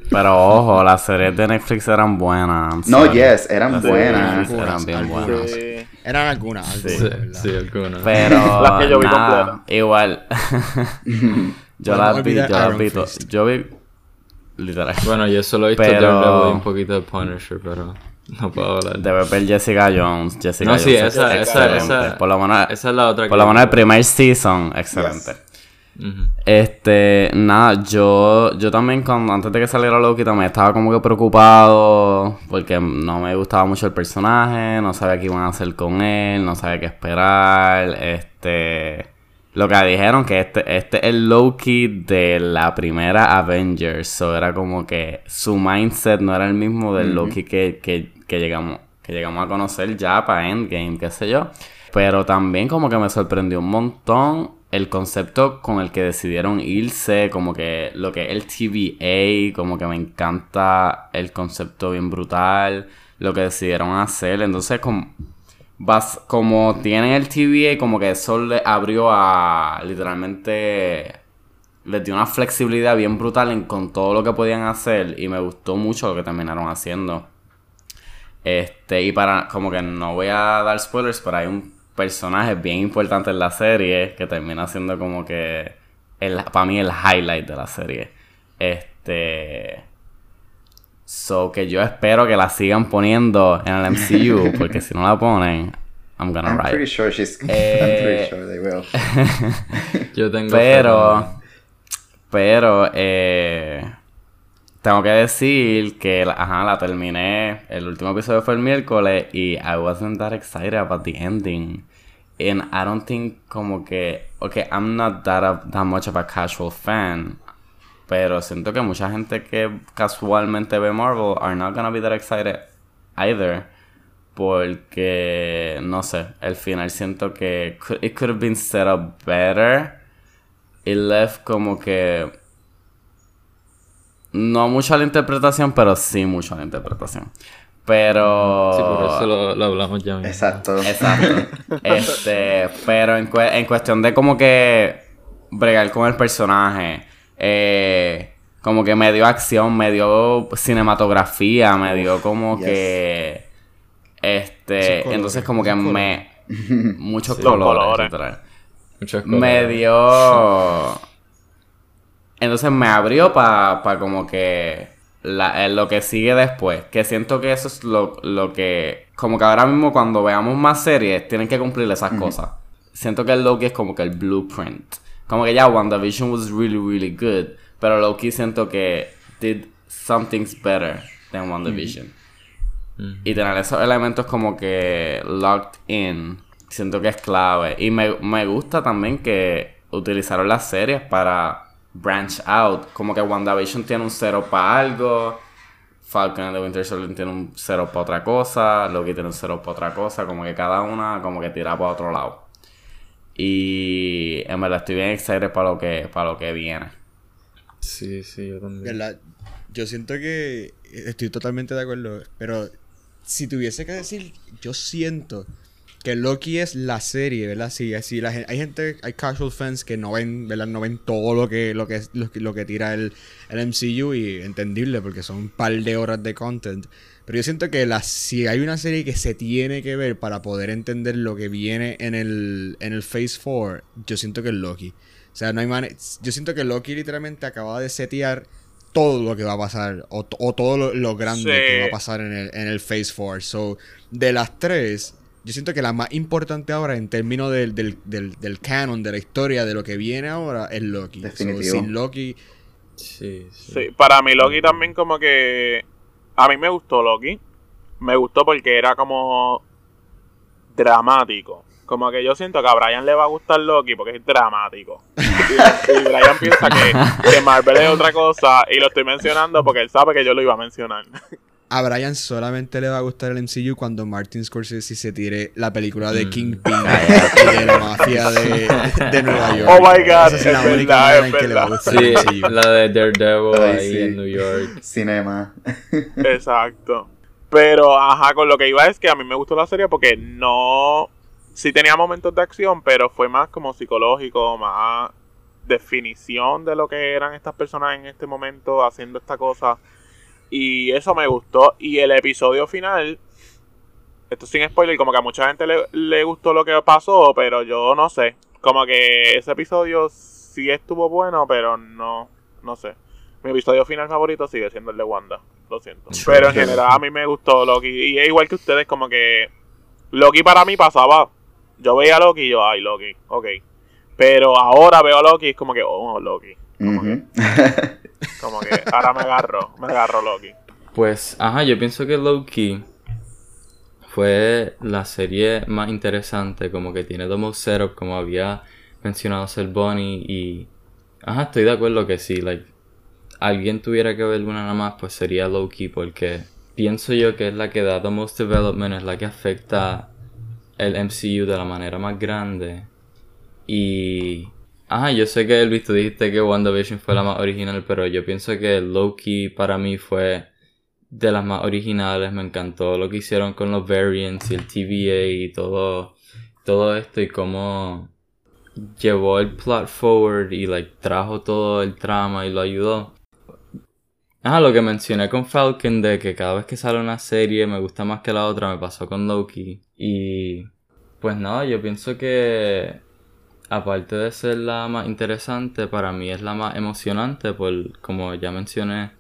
Pero ojo, las series de Netflix eran buenas. No, sorry. yes, eran Las de buenas. Eran Algunas, bien buenas. Sí. Eran algunas, algunas, Sí, sí, algunas. Pero. Las que yo vi nada. Igual. yo Bueno, las vi, yo las vi. Yo vi. Literal. Bueno, yo solo he visto Pero- Daredevil y un poquito de Punisher, pero no puedo hablar. Debe ver Jessica Jones. Jessica No, sí, Jones es esa, esa, esa, Por lo menos, esa es la otra por lo menos el primer season, excelente. Este, nada, yo, yo también cuando, antes de que saliera Loki también estaba como que preocupado porque no me gustaba mucho el personaje, no sabía qué iban a hacer con él, no sabía qué esperar, este, lo que dijeron que este, este es el Loki de la primera Avengers, so era como que su mindset no era el mismo del Loki que, que, que llegamos, que llegamos a conocer ya para Endgame, qué sé yo, pero también como que me sorprendió un montón el concepto con el que decidieron irse, como que lo que es el TVA, como que me encanta el concepto bien brutal, lo que decidieron hacer. Entonces, como, vas, como tienen el TVA, como que eso le abrió a literalmente. Les dio una flexibilidad bien brutal en, con todo lo que podían hacer y me gustó mucho lo que terminaron haciendo. Este, y para, como que no voy a dar spoilers, pero hay un personaje bien importante en la serie que termina siendo como que, el, para mí, el highlight de la serie. Este. So que yo espero que la sigan poniendo en el MCU, porque si no la ponen, I'm gonna I'm pretty write. sure she's. I'm Eh, pretty sure they will. Yo tengo. Pero, pero, eh, tengo que decir que, ajá, la terminé. El último episodio fue el miércoles y I wasn't that excited about the ending. And I don't think como que, okay, I'm not that, a- that much of a casual fan. Pero siento que mucha gente que casualmente ve Marvel are not gonna be that excited either. Porque, no sé, el final siento que it could have been set up better. It left como que... No mucho a la interpretación, pero sí mucho a la interpretación. Pero... Sí, por eso lo, lo hablamos ya mismo. Exacto. Exacto. este, pero en, cue- en cuestión de como que bregar con el personaje. Eh, como que me dio acción, me dio cinematografía, me dio como Yes. que. Este. colores, entonces, como que muchos me. Muchos Sí, colores. colores. literal. Muchas Me dio. Entonces me abrió para pa como que. la- eh, lo que sigue después. Que siento que eso es lo, lo que. Como que ahora mismo cuando veamos más series, tienen que cumplir esas cosas. Siento que el Loki es como que el blueprint. Como que ya WandaVision was really, really good. Pero Loki siento que did some things better than WandaVision. Y tener esos elementos como que locked in, siento que es clave. Y me, me gusta también que utilizaron las series para branch out. Como que WandaVision tiene un cero para algo, Falcon and the Winter Soldier tiene un cero para otra cosa, Loki tiene un cero para otra cosa, como que cada una como que tira para otro lado. Y en verdad estoy bien excited para lo que, para lo que viene. Sí, sí, yo también. ¿Verdad? Yo siento que estoy totalmente de acuerdo, pero si tuviese que decir, yo siento que Loki es la serie, ¿verdad? Sí, así la hay gente, hay casual fans que no ven, ¿verdad? No ven todo lo que lo que lo, que- lo que tira el, el MCU y entendible porque son un par de horas de content. Pero yo siento que la, si hay una serie que se tiene que ver para poder entender lo que viene en el, en el Phase 4, yo siento que es Loki. O sea, no hay mane- Yo siento que Loki literalmente acaba de setear todo lo que va a pasar. O, o todo lo, lo grande Sí. que va a pasar en el, en el Phase 4. So, de las tres, yo siento que la más importante ahora en términos del, del, del, del canon, de la historia, de lo que viene ahora, es Loki. So, Definitivo. sin Loki. Sí, sí. Sí, para mí Loki también como que... A mí me gustó Loki. Me gustó porque era como dramático. Como que yo siento que a Brian le va a gustar Loki porque es dramático. Y, y Brian piensa que, que Marvel es otra cosa y lo estoy mencionando porque él sabe que yo lo iba a mencionar. A Brian solamente le va a gustar el MCU cuando Martin Scorsese se tire la película de Mm. Kingpin y de la mafia de, de Nueva York. Oh my God, Esa es la única es en que le va a gustar Sí, el MCU. la de Daredevil Ay, ahí sí. en New York. Cinema. Exacto. Pero, ajá, con lo que iba es que a mí me gustó la serie porque no... Sí tenía momentos de acción, pero fue más como psicológico, más definición de lo que eran estas personas en este momento haciendo esta cosa. Y eso me gustó. Y el episodio final, esto sin spoiler, como que a mucha gente le, le gustó lo que pasó, pero yo no sé. Como que ese episodio sí estuvo bueno, pero no, no sé. Mi episodio final favorito sigue siendo el de Wanda. Lo siento. Pero en general a mí me gustó Loki. Y es igual que ustedes, como que Loki para mí pasaba. Yo veía a Loki y yo, ay, Loki, ok. Pero ahora veo a Loki y es como que, oh, Loki. Como ahora me agarro, me agarro Loki. Pues, ajá, yo pienso que Loki fue la serie más interesante, como que tiene most setup, como había mencionado Ser Bonnie, y... Ajá, estoy de acuerdo que sí, like, alguien tuviera que ver una nada más, pues sería Loki, porque pienso yo que es la que da the most development, es la que afecta el MCU de la manera más grande. Y... Ajá, yo sé que Elvis, tú dijiste que WandaVision fue la más original, pero yo pienso que Loki para mí fue de las más originales. Me encantó lo que hicieron con los variants y el TVA y todo, todo esto y cómo llevó el plot forward y like trajo todo el trama y lo ayudó. Ah, lo que mencioné con Falcon de que cada vez que sale una serie me gusta más que la otra, me pasó con Loki. Y pues nada, yo pienso que aparte de ser la más interesante, para mí es la más emocionante por, como ya mencioné,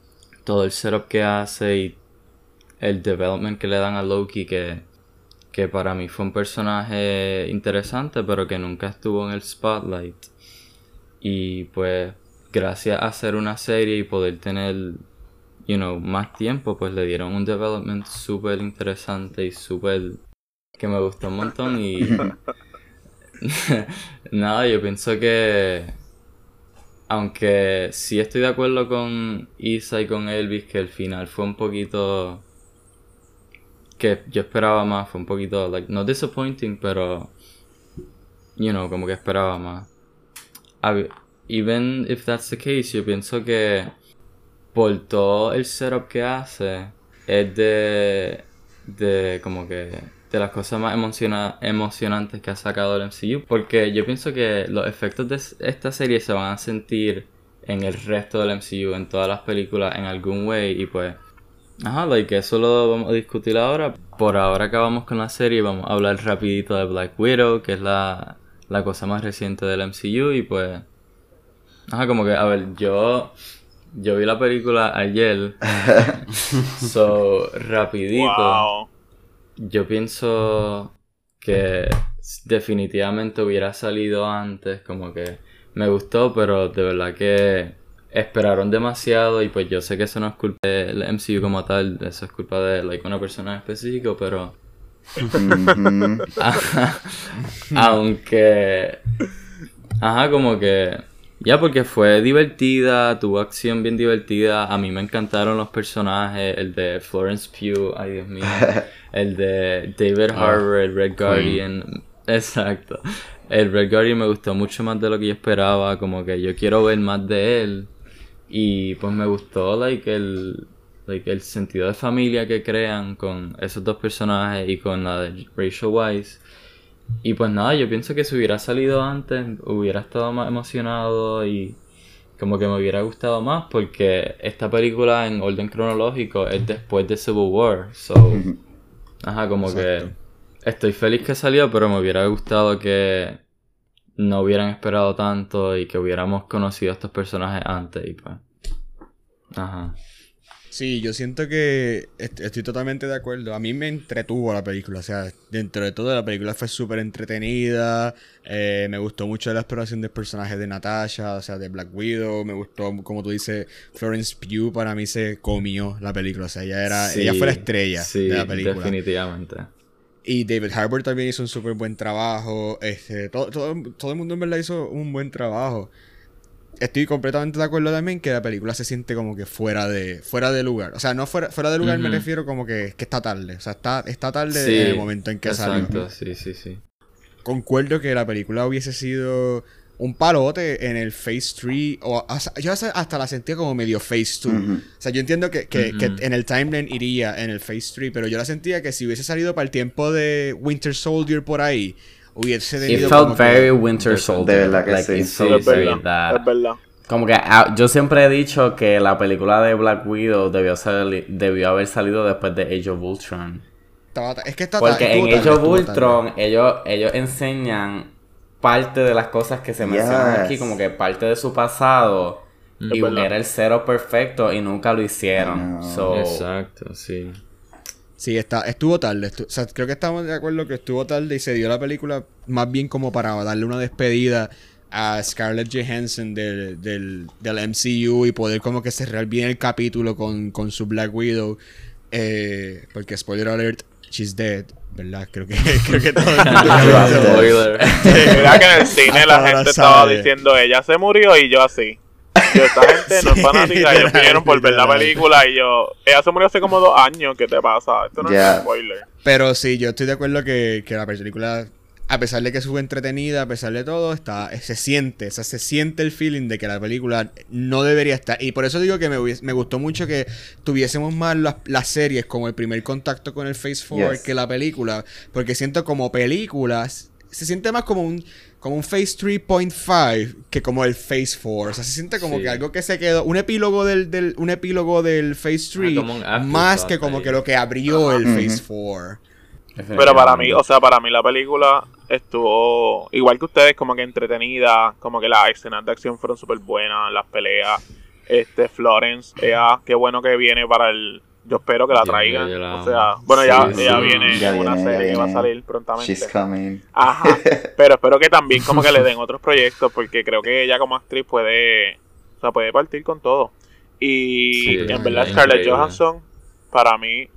todo el setup que hace y el development que le dan a Loki que, que para mí fue un personaje interesante pero que nunca estuvo en el spotlight. Y pues gracias a hacer una serie y poder tener, you know, más tiempo, pues le dieron un development súper interesante y súper que me gustó un montón y nada, yo pienso que aunque sí estoy de acuerdo con Isa y con Elvis que el final fue un poquito que yo esperaba más, fue un poquito like no disappointing, pero you know, como que esperaba más. Even if that's the case, yo pienso que por todo el setup que hace es de de como que de las cosas más emociona emocionantes que ha sacado el MCU. Porque yo pienso que los efectos de esta serie se van a sentir en el resto del MCU, en todas las películas, en algún way. Y pues, ajá, like, eso lo vamos a discutir ahora. Por ahora acabamos con la serie, vamos a hablar rapidito de Black Widow, que es la, la cosa más reciente del MCU. Y pues, ajá, como que, a ver, yo yo vi la película ayer. so, rapidito. Yo pienso que definitivamente hubiera salido antes, como que me gustó, pero de verdad que esperaron demasiado y pues yo sé que eso no es culpa del MCU como tal, eso es culpa de like, una persona en específico, pero... Aunque... Ajá, como que ya, porque fue divertida, tuvo acción bien divertida. A mí me encantaron los personajes. El de Florence Pugh, ay Dios mío. El de David ah, Harbour, el Red Guardian. Exacto. El Red Guardian me gustó mucho más de lo que yo esperaba. Como que yo quiero ver más de él. Y pues me gustó, like, el, like, el sentido de familia que crean con esos dos personajes y con la de Rachel Weisz. Y pues nada, yo pienso que si hubiera salido antes, hubiera estado más emocionado y como que me hubiera gustado más porque esta película en orden cronológico es después de Civil War. So, ajá, como que estoy feliz que salió, pero me hubiera gustado que no hubieran esperado tanto y que hubiéramos conocido a estos personajes antes y pues. Ajá. Sí, yo siento que estoy totalmente de acuerdo. A mí me entretuvo la película. O sea, dentro de todo, la película fue súper entretenida. Eh, me gustó mucho la exploración del personaje de Natasha, o sea, de Black Widow. Me gustó, como tú dices, Florence Pugh para mí se comió la película. O sea, ella, era, ella fue la estrella de la película. Definitivamente. Y David Harbour también hizo un súper buen trabajo. Este, todo, todo, todo el mundo en verdad hizo un buen trabajo estoy completamente de acuerdo también que la película se siente como que fuera de fuera de lugar. O sea, no fuera, fuera de lugar me refiero como que, que, está tarde. O sea, está, está tarde en el momento en que exacto, sí, sí, sí. Concuerdo que la película hubiese sido un palote en el Phase 3. O, yo hasta la sentía como medio Phase 2. O sea, yo entiendo que, que, que, en el timeline iría en el Phase 3, pero yo la sentía que si hubiese salido para el tiempo de Winter Soldier por ahí hubiese tenido. It felt very Winter Soldier. De verdad que sí. es, verdad, es verdad. Como que ah, yo siempre he dicho que la película de Black Widow debió, debió haber salido después de Age of Ultron. Es que está Porque en Age of Ultron ellos, ellos enseñan parte de las cosas que se mencionan aquí, como que parte de su pasado. y era el cero perfecto y nunca lo hicieron. Exacto, sí. Sí, está, estuvo tarde. o sea, creo que estamos de acuerdo que estuvo tarde y se dio la película más bien como para darle una despedida a Scarlett Johansson del, del, del MCU y poder como que cerrar bien el capítulo con, con su Black Widow. Eh, porque, spoiler alert, she's dead. ¿Verdad? Creo que, creo que todo Spoiler. Mira que en el cine la gente estaba diciendo ella se murió y yo así. Yo, esta gente no es fanática, ellos vinieron por ver la película y yo, ella se murió hace como dos años, ¿qué te pasa? Esto no es un spoiler. Pero sí, yo estoy de acuerdo que, que la película, a pesar de que fue entretenida, a pesar de todo, está, se siente, o sea, se siente el feeling de que la película no debería estar. Y por eso digo que me, me gustó mucho que tuviésemos más las, las, series como el primer contacto con el Face Forward que la película, porque siento como películas, se siente más como un como un Phase 3.5 que como el Phase 4. O sea, se siente como que algo que se quedó. Un epílogo del, del un epílogo del Phase 3 ah, más que como que lo que abrió el Phase 4. Pero para mí, o sea, para mí la película estuvo igual que ustedes, como que entretenida, como que las escenas de acción fueron súper buenas, las peleas. Este, Florence, ella, qué bueno que viene para el, yo espero que la traigan. O sea, bueno, ya, viene en una serie que va a salir prontamente. She's coming. Ajá. Pero espero que también como que le den otros proyectos porque creo que ella como actriz puede, o sea, puede partir con todo. Y en verdad Scarlett Johansson, para mí,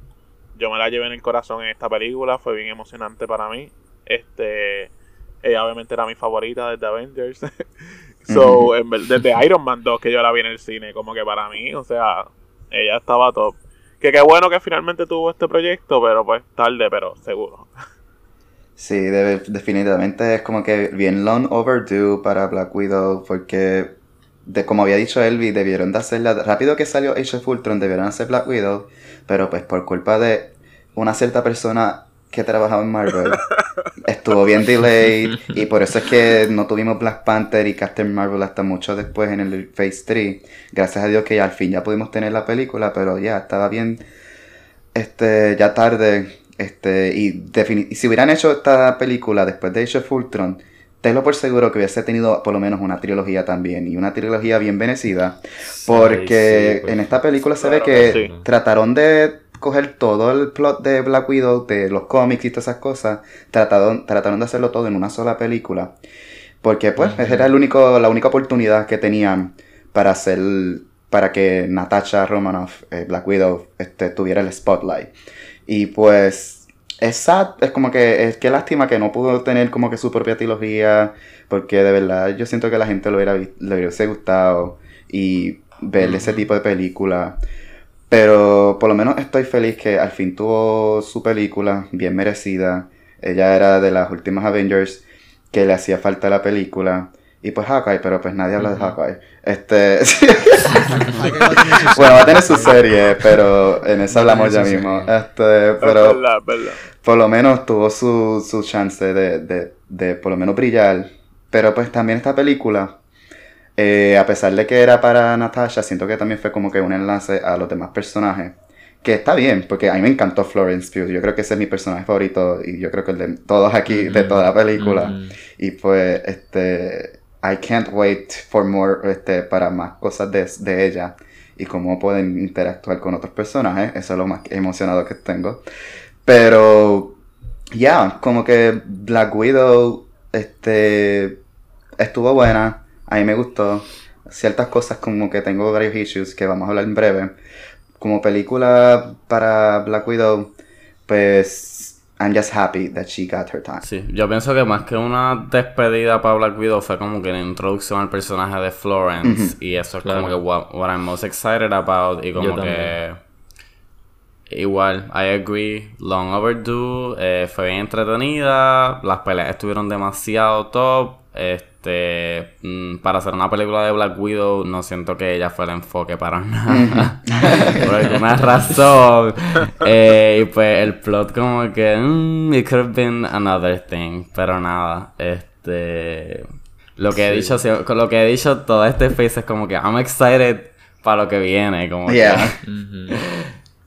yo me la llevé en el corazón en esta película, fue bien emocionante para mí. Este, ella obviamente era mi favorita desde Avengers. so, desde Iron Man 2 que yo la vi en el cine, como que para mí, o sea, ella estaba top. Que qué bueno que finalmente tuvo este proyecto, pero pues tarde, pero seguro. Sí, definitivamente es como que bien long overdue para Black Widow, porque de, como había dicho Elvi, debieron de hacerla, rápido que salió Age of Ultron, debieron hacer Black Widow, pero pues por culpa de una cierta persona que trabajaba en Marvel estuvo bien delayed y por eso es que no tuvimos Black Panther y Captain Marvel hasta mucho después en el Phase 3. Gracias a Dios que al fin ya pudimos tener la película, pero ya estaba bien este ya tarde este y, y si hubieran hecho esta película después de Age of Ultron tenlo por seguro que hubiese tenido por lo menos una trilogía también y una trilogía bien venecida porque sí, pues. en esta película se ve que que sí. trataron de coger todo el plot de Black Widow, de los cómics y todas esas cosas, trataron, trataron de hacerlo todo en una sola película. Porque pues esa era el único, la única oportunidad que tenían para hacer, para que Natasha Romanoff, eh, Black Widow, este, tuviera el spotlight. Y pues es sad, es como que, es que lástima que no pudo tener como que su propia trilogía, porque de verdad yo siento que la gente lo hubiera, le hubiese gustado y ver ese tipo de película. Pero por lo menos estoy feliz que al fin tuvo su película bien merecida. Ella era de las últimas Avengers que le hacía falta la película. Y pues Hawkeye, pero pues nadie habla de Hawkeye. Este. Bueno, va a tener su serie, pero en eso hablamos ya mismo. Este, Es pero verdad, es verdad. por lo menos tuvo su, su chance de, de, de por lo menos brillar. Pero pues también esta película, eh, a pesar de que era para Natasha, siento que también fue como que un enlace a los demás personajes. Que está bien, porque a mí me encantó Florence Pugh. Yo creo que ese es mi personaje favorito y yo creo que el de todos aquí, de toda la película. Y pues, este, I can't wait for more, este, para más cosas de, de ella y cómo pueden interactuar con otros personajes. Eso es lo más emocionado que tengo. Pero, ya, como que Black Widow, este, estuvo buena. A mí me gustó. Ciertas cosas como que tengo varios issues que vamos a hablar en breve. Como película para Black Widow, pues, I'm just happy that she got her time. Sí, yo pienso que más que una despedida para Black Widow fue como que la introducción al personaje de Florence. Y eso es Claro. como que what, what I'm most excited about. Y como Yo que. Igual, I agree. Long overdue. eh, fue bien entretenida. Las peleas estuvieron demasiado top. Este. Mm, para hacer una película de Black Widow, no siento que ella fue el enfoque para nada. Por alguna razón. Eh, y pues el plot, como que. mm, it could have been another thing. Pero nada. Este. Lo que he dicho, con lo que he dicho, todo este face es como que I'm excited para lo que viene. Como que- Yeah.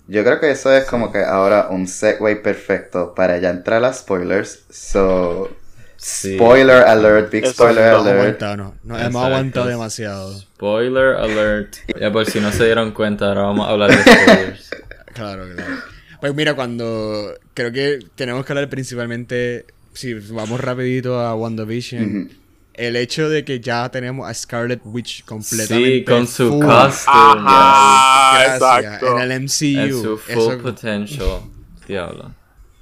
Yo creo que eso es como que ahora un segue perfecto para ya entrar a spoilers. So, Sí. spoiler alert, big spoiler alert. nos hemos aguantado demasiado. Spoiler alert. Ya por si no se dieron cuenta, ahora vamos a hablar de spoilers. Claro, claro. Pues mira, cuando creo que tenemos que hablar principalmente, si vamos rapidito a WandaVision, el hecho de que ya tenemos a Scarlet Witch completamente Sí, con su full. costume. Ajá, Gracias, exacto. En el MCU. En su full Eso- potential. Diablo.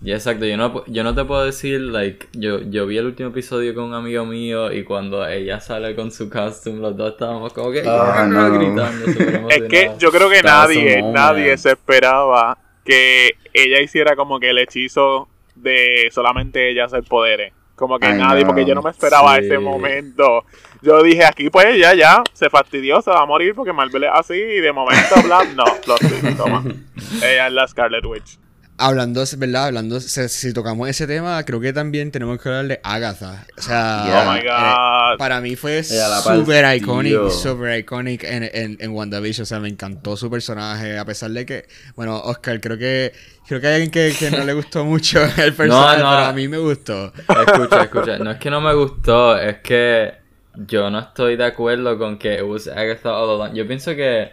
Y exacto, yo no, yo no te puedo decir, like, yo, yo vi el último episodio con un amigo mío y cuando ella sale con su costume, los dos estábamos como que Ah, no. gritando, Es que yo creo que nadie, nadie se esperaba que ella hiciera como que el hechizo de solamente ella hacer poderes. Como que nadie, porque yo no me esperaba Sí. ese momento. Yo dije, aquí pues ya, ya, se fastidió, se va a morir porque Marvel es así y de momento, bla, no, twist, toma. Ella es la Scarlet Witch. Hablando, ¿verdad? Hablando, si, si tocamos ese tema, creo que también tenemos que hablar de Agatha. O sea, Yeah. Oh my eh, God. para mí fue la super iconic, super iconic en, en, en WandaVision. O sea, me encantó su personaje, a pesar de que, bueno, Oscar, creo que creo que hay alguien que, que no le gustó mucho el personaje, no. pero a mí me gustó. Escucha, escucha. No es que no me gustó, es que yo no estoy de acuerdo con que it was Agatha all along. Yo pienso que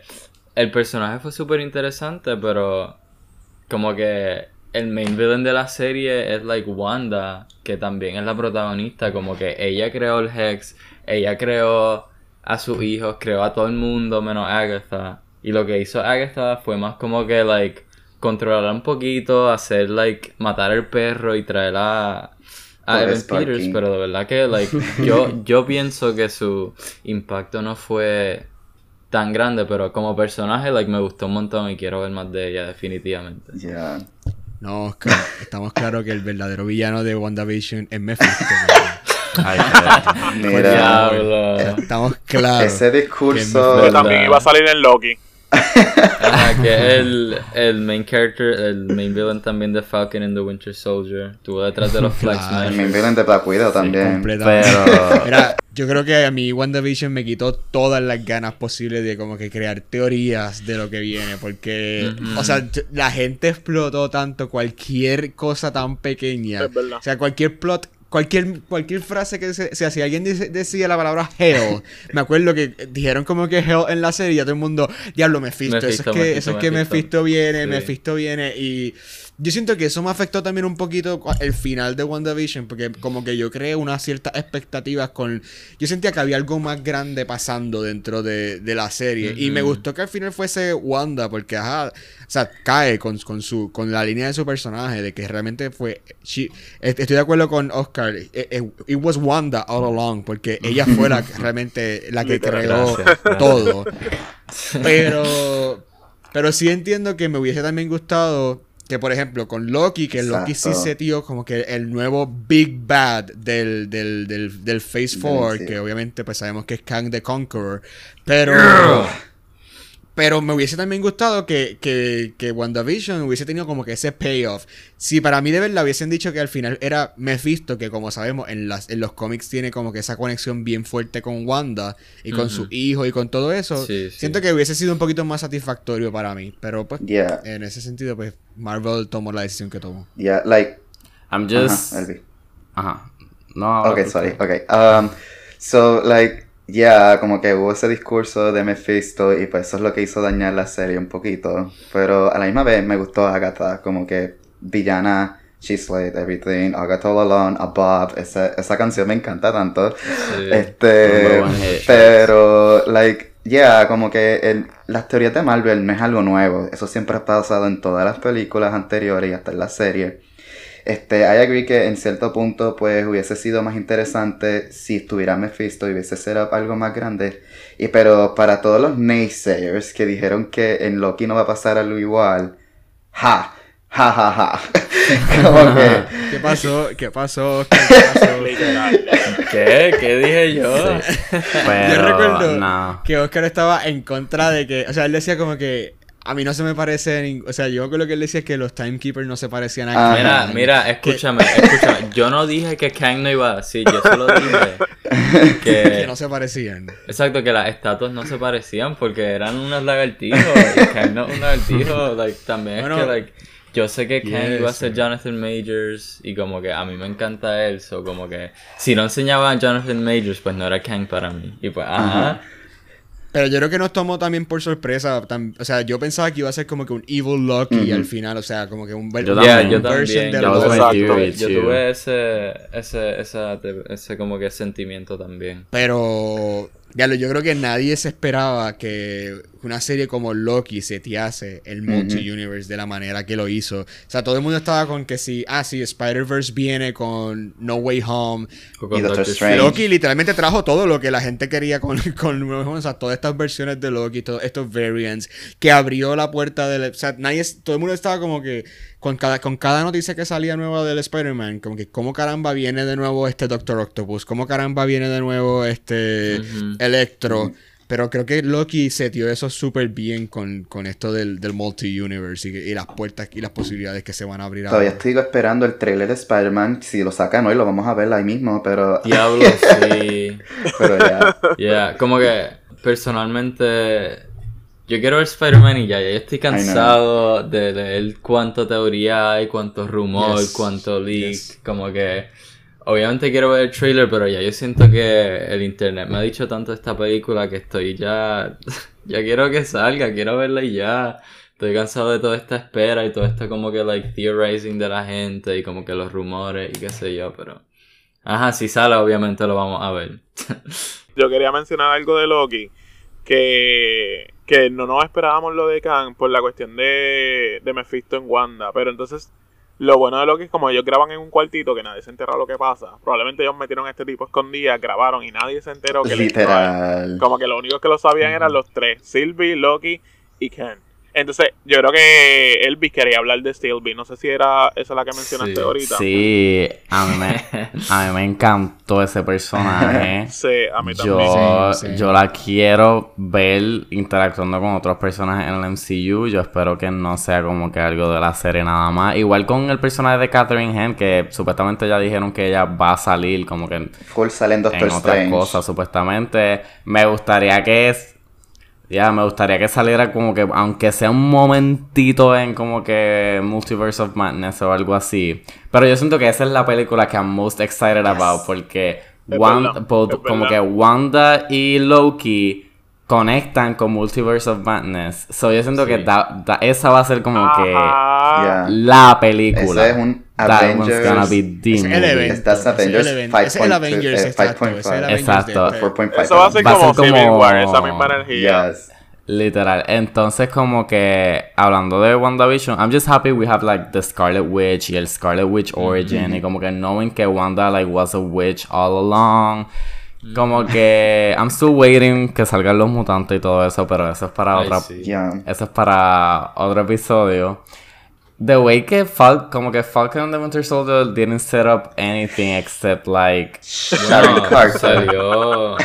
el personaje fue súper interesante, pero como que el main villain de la serie es like Wanda, que también es la protagonista. Como que ella creó el Hex, ella creó a sus hijos, creó a todo el mundo menos Agatha. Y lo que hizo Agatha fue más como que like controlar un poquito, hacer like matar al perro y traer a Evan. Peters, pero de verdad que like yo yo pienso que su impacto no fue tan grande, pero como personaje like me gustó un montón y quiero ver más de ella definitivamente. Yeah. No, Oscar, estamos claros que el verdadero villano de WandaVision es Mephisto. Ay, Mira, Diablo. Estamos claros. ese discurso. Verdad. también iba a salir en Loki. Ajá, que es el, el main character, el main villain también de Falcon and the Winter Soldier. Estuvo detrás de los Flag Claro. El main villain de Black Widow también. Pero- Mira, yo creo que a mí WandaVision me quitó todas las ganas posibles de como que crear teorías de lo que viene. Porque, Ujú. o sea, la gente explotó tanto cualquier cosa tan pequeña. O sea, cualquier plot. Cualquier, cualquier frase que se, o sea, si alguien dice- decía la palabra hell, me acuerdo que dijeron como que hell en la serie y ya todo el mundo, diablo, Mephisto, eso Mephisto, es que, Mephisto, eso es que Mephisto. Mephisto viene, Sí. Mephisto viene y yo siento que eso me afectó también un poquito el final de WandaVision, porque como que yo creé unas ciertas expectativas con... Yo sentía que había algo más grande pasando dentro de, de la serie. Y me gustó que al final fuese Wanda, porque ajá, o sea, cae con, con su con la línea de su personaje, de que realmente fue... she- estoy de acuerdo con Oscar, eh, eh, it was Wanda all along, porque ella fue la realmente la que creó gracias. todo. Pero, pero sí entiendo que me hubiese también gustado que, por ejemplo, con Loki, que Loki sí se tío como que el nuevo Big Bad del, del, del, del Phase Del 4, MCU. que obviamente pues sabemos que es Kang the Conqueror. Pero... Pero me hubiese también gustado que, que, que WandaVision hubiese tenido como que ese payoff. Si para mí de verdad hubiesen dicho que al final era Mephisto, que como sabemos en, las, en los cómics tiene como que esa conexión bien fuerte con Wanda y con su hijo y con todo eso, Sí, sí. siento que hubiese sido un poquito más satisfactorio para mí. Pero pues Yeah, en ese sentido pues Marvel tomó la decisión que tomó. yeah, like... I'm just. Ajá, Elvi. Ajá. No, Ok, sorry, ok. Um, so, like, yeah, como que hubo ese discurso de Mephisto y pues eso es lo que hizo dañar la serie un poquito. Pero a la misma vez me gustó Agatha, como que villana, she slayed everything, Agatha all alone, a Bob, esa, esa canción me encanta tanto. Sí. Este, pero, like, yeah, como que el- las teorías de Marvel no es algo nuevo. Eso siempre ha pasado en todas las películas anteriores y hasta en la serie. Este, I agree que en cierto punto, pues, hubiese sido más interesante si estuviera Mephisto y hubiese sido algo más grande. Y, pero para todos los naysayers que dijeron que en Loki no va a pasar algo igual, ja, ja, ja, ja. como que, ¿Qué pasó? ¿Qué pasó? ¿Qué pasó? Literal. ¿Qué? ¿Qué dije yo? Pero, Yo recuerdo no. que Oscar estaba en contra de que, o sea, él decía como que a mí no se me parece, o sea, yo con lo que él decía es que los Timekeepers no se parecían a Ah. Mira, Kang. mira, escúchame, escúchame. Yo no dije que Kang no iba así, yo solo dije que que... no se parecían. Exacto, que las estatuas no se parecían porque eran unos lagartijos y Kang no es un lagartijo. Like, también Bueno, es que, like, yo sé que Kang iba a ser. Jonathan Majors y como que a mí me encanta él, so como que si no enseñaban a Jonathan Majors, pues no era Kang para mí. Y pues, ajá. Pero yo creo que nos tomó también por sorpresa. tam- o sea, yo pensaba que iba a ser como que un Evil Ujú. al final, o sea, como que un Yo Yeah, también. yo version también. de Yo, yo tuve ese, ese, esa- ese como que sentimiento también. Pero, ya lo, yo creo que nadie se esperaba que una serie como Loki setease el multi-universe de la manera que lo hizo. O sea, todo el mundo estaba con que si, ah, sí, Spider-Verse viene con No Way Home. Y Doctor Strange. Loki literalmente trajo todo lo que la gente quería con, con No Way Home. O sea, todas estas versiones de Loki, todos estos variants, que abrió la puerta del... O sea, nadie, todo el mundo estaba como que con cada, con cada noticia que salía nueva del Spider-Man, como que cómo caramba viene de nuevo este Doctor Octopus, cómo caramba viene de nuevo este. Electro. Pero creo que Loki setió eso súper bien con, con esto del, del multi-universe y, y las puertas y las posibilidades que se van a abrir todavía ahora. estoy esperando el trailer de Spider-Man. Si lo sacan hoy, lo vamos a ver ahí mismo, pero, Diablo, sí. pero ya. Yeah, como que personalmente yo quiero ver Spider-Man y ya, ya estoy cansado de leer cuánto teoría hay, cuánto rumor, Yes, cuánto leak, yes. como que obviamente quiero ver el trailer, pero ya yo siento que el internet me ha dicho tanto esta película que estoy ya ya quiero que salga, quiero verla y ya. Estoy cansado de toda esta espera y todo esto como que like theorizing de la gente y como que los rumores y qué sé yo, pero ajá, si sale obviamente lo vamos a ver. Yo quería mencionar algo de Loki. Que, que no nos esperábamos lo de Kang por la cuestión de, de Mephisto en Wanda. Pero entonces, lo bueno de Loki es como ellos graban en un cuartito que nadie se entera lo que pasa. Probablemente ellos metieron a este tipo escondidas, grabaron y nadie se enteró que Literal. Como que lo único que lo sabían eran los tres: Sylvie, Loki y Ken. Entonces, yo creo que Elvis quería hablar de Sylvie. No sé si era esa la que mencionaste Sí. ahorita. Sí, a mí, me, a mí me encantó ese personaje. Sí, a mí también. Yo, Sí, sí. yo la quiero ver interactuando con otros personajes en el MCU. Yo espero que no sea como que algo de la serie nada más. Igual con el personaje de Catherine Hahn, que supuestamente ya dijeron que ella va a salir como que Full sale en Doctor en otras Strange. cosas, supuestamente. Me gustaría que es. Ya, me gustaría que saliera como que, aunque sea un momentito en como que Multiverse of Madness o algo así. Pero yo siento que esa es la película que I'm most excited about porque Es Wan- verdad, both- es como que Wanda y Loki conectan con Multiverse of Madness. So yo siento que da- da- esa va a ser como que. Yeah. la película. Ese es un That one's Avengers- gonna be the Es el evento. Estás Avengers evento, ese es el 5.2, Avengers, exacto. ese es el 5.5. Avengers Exacto. de- 4.5. Eso va a ser Va como ser Civil como- War, esa misma energía. Yes. Literal. Entonces, como que hablando de WandaVision, I'm just happy we have like the Scarlet Witch y el Scarlet Witch origin. Y como que knowing que Wanda like was a witch all along. Como que I'm still waiting que salgan los mutantes y todo eso, pero eso es para Ay, otra. sí. Yeah. Eso es para otro episodio. The way que Fal como que Falcon and the Winter Soldier didn't set up anything except like Sharon Carter. Salió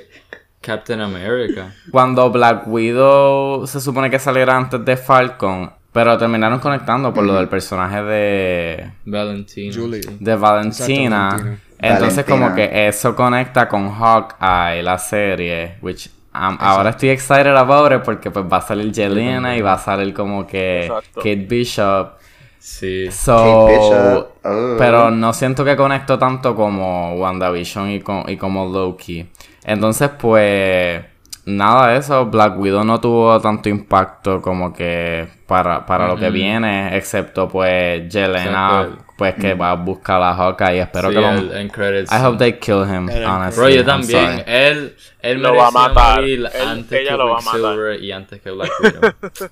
Captain America. Cuando Black Widow se supone que saliera antes de Falcon, pero terminaron conectando por lo del personaje de, Valentina. Julie. de Valentina. Entonces Valentina. como que eso conecta con Hawkeye, la serie, which um, ahora estoy excited about it porque pues va a salir Jelena y va a salir como que Exacto. Kate Bishop. Sí. So, Kate Bishop. Oh. pero no siento que conecto tanto como WandaVision y, co- y como Loki. Entonces, pues, nada de eso. Black Widow no tuvo tanto impacto como que para, para lo que viene, excepto pues Yelena, Exacto. pues que va a buscar a Hawkeye y espero Sí, que lo... el credits. I hope they kill him, El honestly. Bro, yo también. Él, él Lo va a matar. Él- antes ella que lo va a matar. Y antes que Black Widow.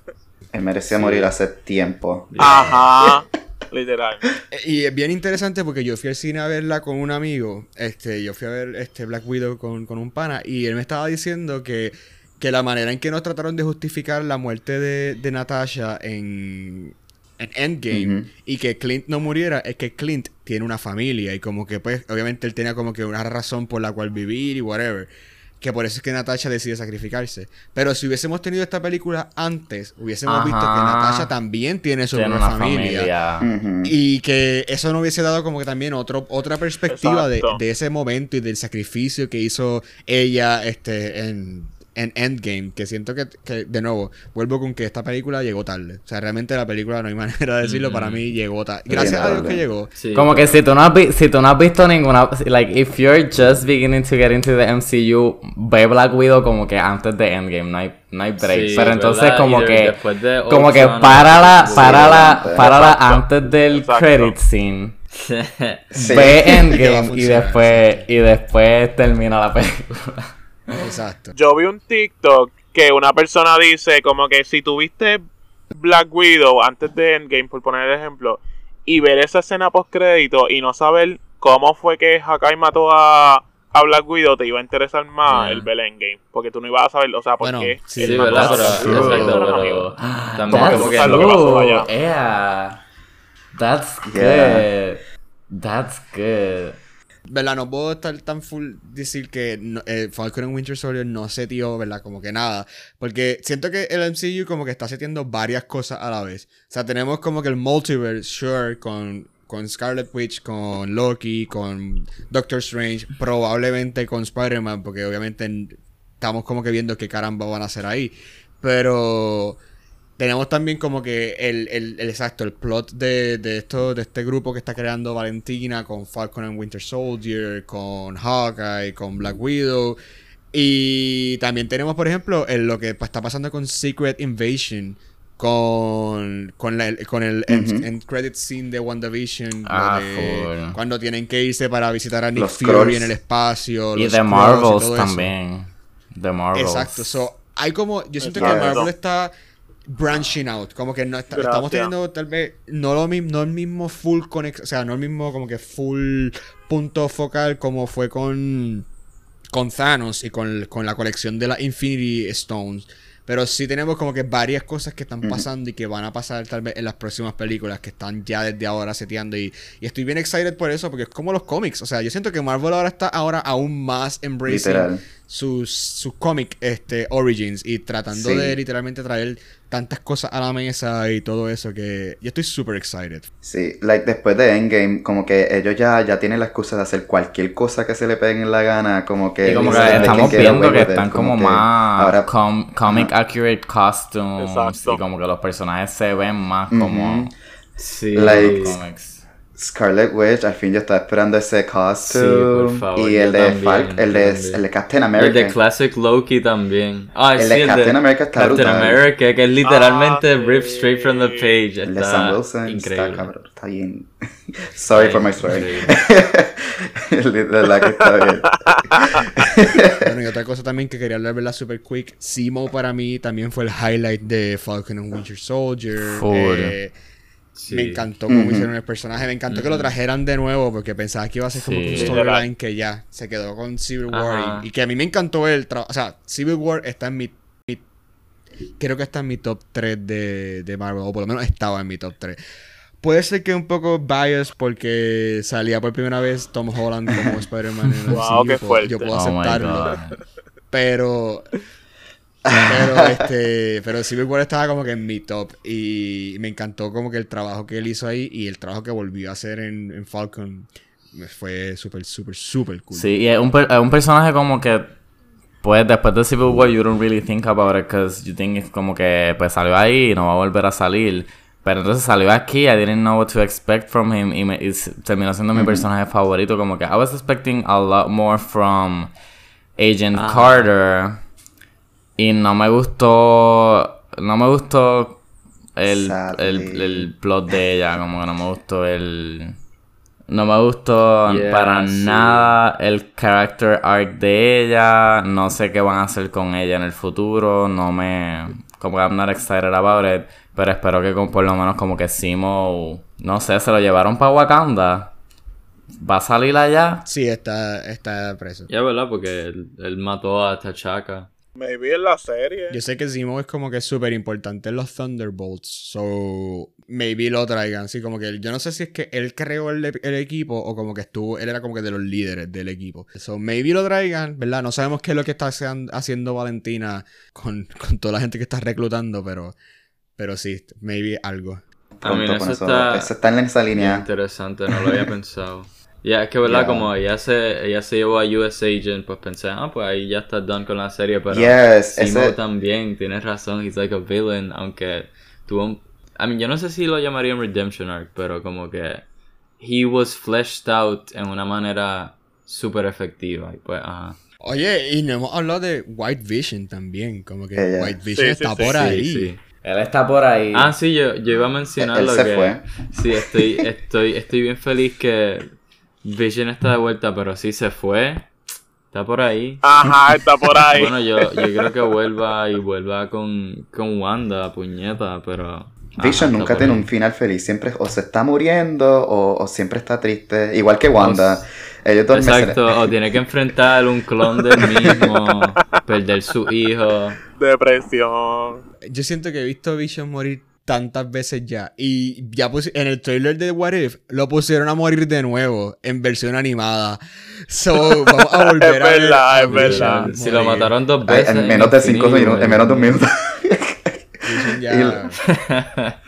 Él merecía morir hace tiempo. Ajá. Literal. Y es bien interesante porque yo fui al cine a verla con un amigo. Este, yo fui a ver este Black Widow con, con un pana. Y él me estaba diciendo que, que la manera en que nos trataron de justificar la muerte de, de Natasha en, en Endgame y que Clint no muriera es que Clint tiene una familia. Y como que pues, obviamente él tenía como que una razón por la cual vivir y whatever. Que por eso es que Natasha decide sacrificarse. Pero si hubiésemos tenido esta película antes, hubiésemos visto que. Natasha también tiene su Tiene propia una familia. Y que eso no hubiese dado como que también otro, otra perspectiva de, de ese momento y del sacrificio que hizo ella este, en, en Endgame. Que siento que, que, de nuevo, vuelvo con que esta película llegó tarde. O sea, realmente la película, no hay manera de decirlo, para mí llegó tarde. Gracias a Dios que llegó. Sí, Como que si tú, no has vi- si tú no has visto ninguna, like, if you're just beginning to get into the MCU, ve Black Widow como que antes de Endgame, no hay, no hay break. Sí, Pero entonces ¿verdad? como que, de como que Ultron, párala, sí, párala, antes. párala Exacto. antes del Exacto. credit scene. Sí. Ve Endgame y después, y después termina la película. Exacto. Yo vi un TikTok que una persona dice como que si tuviste Black Widow antes de Endgame, por poner el ejemplo, y ver esa escena post crédito y no saber cómo fue que Hakai mató a, a Black Widow, te iba a interesar más el ver Endgame. Porque tú no ibas a saber, o sea, por Bueno, qué. sí, Sí, ¿verdad? Pero, exacto, también como que lo que pasó allá. yeah. That's Yeah. good. That's good. ¿Verdad? No puedo estar tan full decir que eh, Falcon and Winter Soldier no setió, ¿verdad? Como que nada. Porque siento que el MCU como que está setiendo varias cosas a la vez. O sea, tenemos como que el multiverse, sure, con, con Scarlet Witch, con Loki, con Doctor Strange, probablemente con Spider-Man, porque obviamente en- estamos como que viendo qué caramba van a hacer ahí. Pero tenemos también como que el, el, el exacto, el plot de, de esto, de este grupo que está creando Valentina con Falcon and Winter Soldier, con Hawkeye, con Black Widow. Y también tenemos, por ejemplo, el- lo que está pasando con Secret Invasion. Con, con, la- el- con el end, credit scene de WandaVision. Ah, de cuando tienen que irse para visitar a Nick Los Fury en el espacio. Y The Marvels también. The Marvels. Exacto, so, hay como, yo siento que Exacto. Marvel está branching out, como que no está- estamos teniendo tal vez no lo mismo, no el mismo full conex, o sea, no el mismo como que full punto focal como fue con con Thanos y con, con la colección de las Infinity Stones. Pero sí tenemos como que varias cosas que están pasando y que van a pasar tal vez en las próximas películas que están ya desde ahora seteando. Y, y estoy bien excited por eso, porque es como los cómics. O sea, yo siento que Marvel ahora está ahora aún más embracing sus, sus cómic este, origins y tratando Sí. de literalmente traer tantas cosas a la mesa y todo eso que yo estoy super excited. Sí, like después de Endgame, como que ellos ya, ya tienen la excusa de hacer cualquier cosa que se le peguen en la gana, como que... Y como que dicen, "They can estamos viendo que with it", están como más ahora- com- comic accurate costumes Exacto. y como que los personajes se ven más como Ujú. Sí. Like- comics. Scarlet Witch, al fin yo estaba esperando ese costume. por favor, y el de también, Falcon, el de, el de Captain Y el America. de Classic Loki también. Ah, El sí, de Captain America está Captain brutal. America, que es literalmente Ah, ripped straight from the sí. page. el de Está Sam Wilson increíble. está cabrón, está bien. Sorry for my story. increíble. El de verdad que está bien. Bueno, y otra cosa también que quería hablar, ¿verdad? Super quick. Simo para mí también fue el highlight de Falcon and Winter Soldier. Full. Eh, Sí. Me encantó cómo hicieron el personaje. Me encantó que lo trajeran de nuevo porque pensaba que iba a ser como Sí. un storyline que ya se quedó con Civil War. Y, y que a mí me encantó el trabajo. O sea, Civil War está en mi, mi- Creo que está en mi top 3 de, de Marvel. O por lo menos estaba en mi top 3. Puede ser que un poco biased porque salía por primera vez Tom Holland como Spider-Man en el Wow, qué fuerte. Yo puedo Oh aceptarlo. Pero. Pero este. Pero Civil War estaba como que en mi top. Y me encantó como que el trabajo que él hizo ahí y el trabajo que volvió a hacer en, en Falcon. me Fue súper, súper, súper cool. Sí, y es un, per- un personaje como que pues después de Civil War you don't really think about it because you think es como que pues salió ahí y no va a volver a salir. Pero entonces salió aquí, I didn't know what to expect from him y, me, y terminó siendo mi personaje favorito. Como que I was expecting a lot more from Agent Ah. Carter y no me gustó, no me gustó el, el, el plot de ella, como que no me gustó el... No me gustó Yeah, para sí. nada el character arc de ella. No sé qué van a hacer con ella en el futuro. No me... Como que I'm not excited about it. Pero espero que con, por lo menos como que Simo... No sé, se lo llevaron para Wakanda. ¿Va a salir allá? Sí, está, está preso. Ya, ¿verdad? Porque él, él mató a T'Chaka. Maybe en la serie. Yo sé que Zemo es como que súper importante en los Thunderbolts. So, maybe lo traigan. Sí, como que él- yo no sé si es que él creó el, el equipo o como que estuvo, él era como que de los líderes del equipo. So, maybe lo traigan, ¿verdad? No sabemos qué es lo que está haciendo- haciendo Valentina con, con toda la gente que está reclutando, pero, pero sí, maybe algo. A mí Pronto eso eso. está Eso está en esa línea. interesante, no lo había pensado. Ya, es que verdad, Yeah. como ella se, ella se llevó a US Agent, pues pensé, ah, pues ahí ya está done con la serie, pero Yes, Simo ese- también, tienes razón, he's like a villain, aunque tuvo un... I mean, yo no sé si lo llamaría un redemption arc, pero como que he was fleshed out en una manera súper efectiva, y pues, ajá. Oye, y no hemos hablado de White Vision también. Como que. White Vision Sí, está sí, por sí, ahí. Sí, sí. Él está por ahí. Ah, sí, yo, yo iba a mencionar Él lo se que... fue. Sí, estoy, estoy, estoy bien feliz que Vision está de vuelta, pero sí se fue. Está por ahí. Ajá, está por ahí. Bueno, yo, yo creo que vuelva y vuelva con, con Wanda, puñeta, pero... ajá, Vision nunca tiene ahí. un final feliz. Siempre o se está muriendo o, o siempre está triste. Igual que Wanda. Ellos dos Exacto, o tiene que enfrentar un clon del mismo, perder su hijo. Depresión. Yo siento que he visto Vision morir tantas veces ya. Y ya pusi- en el trailer de What If lo pusieron a morir de nuevo en versión animada. So, vamos a volver Es a ver verdad, es verdad. Si lo mataron dos Ay, veces. en menos de cinco minutos, en menos de un minuto. Ya,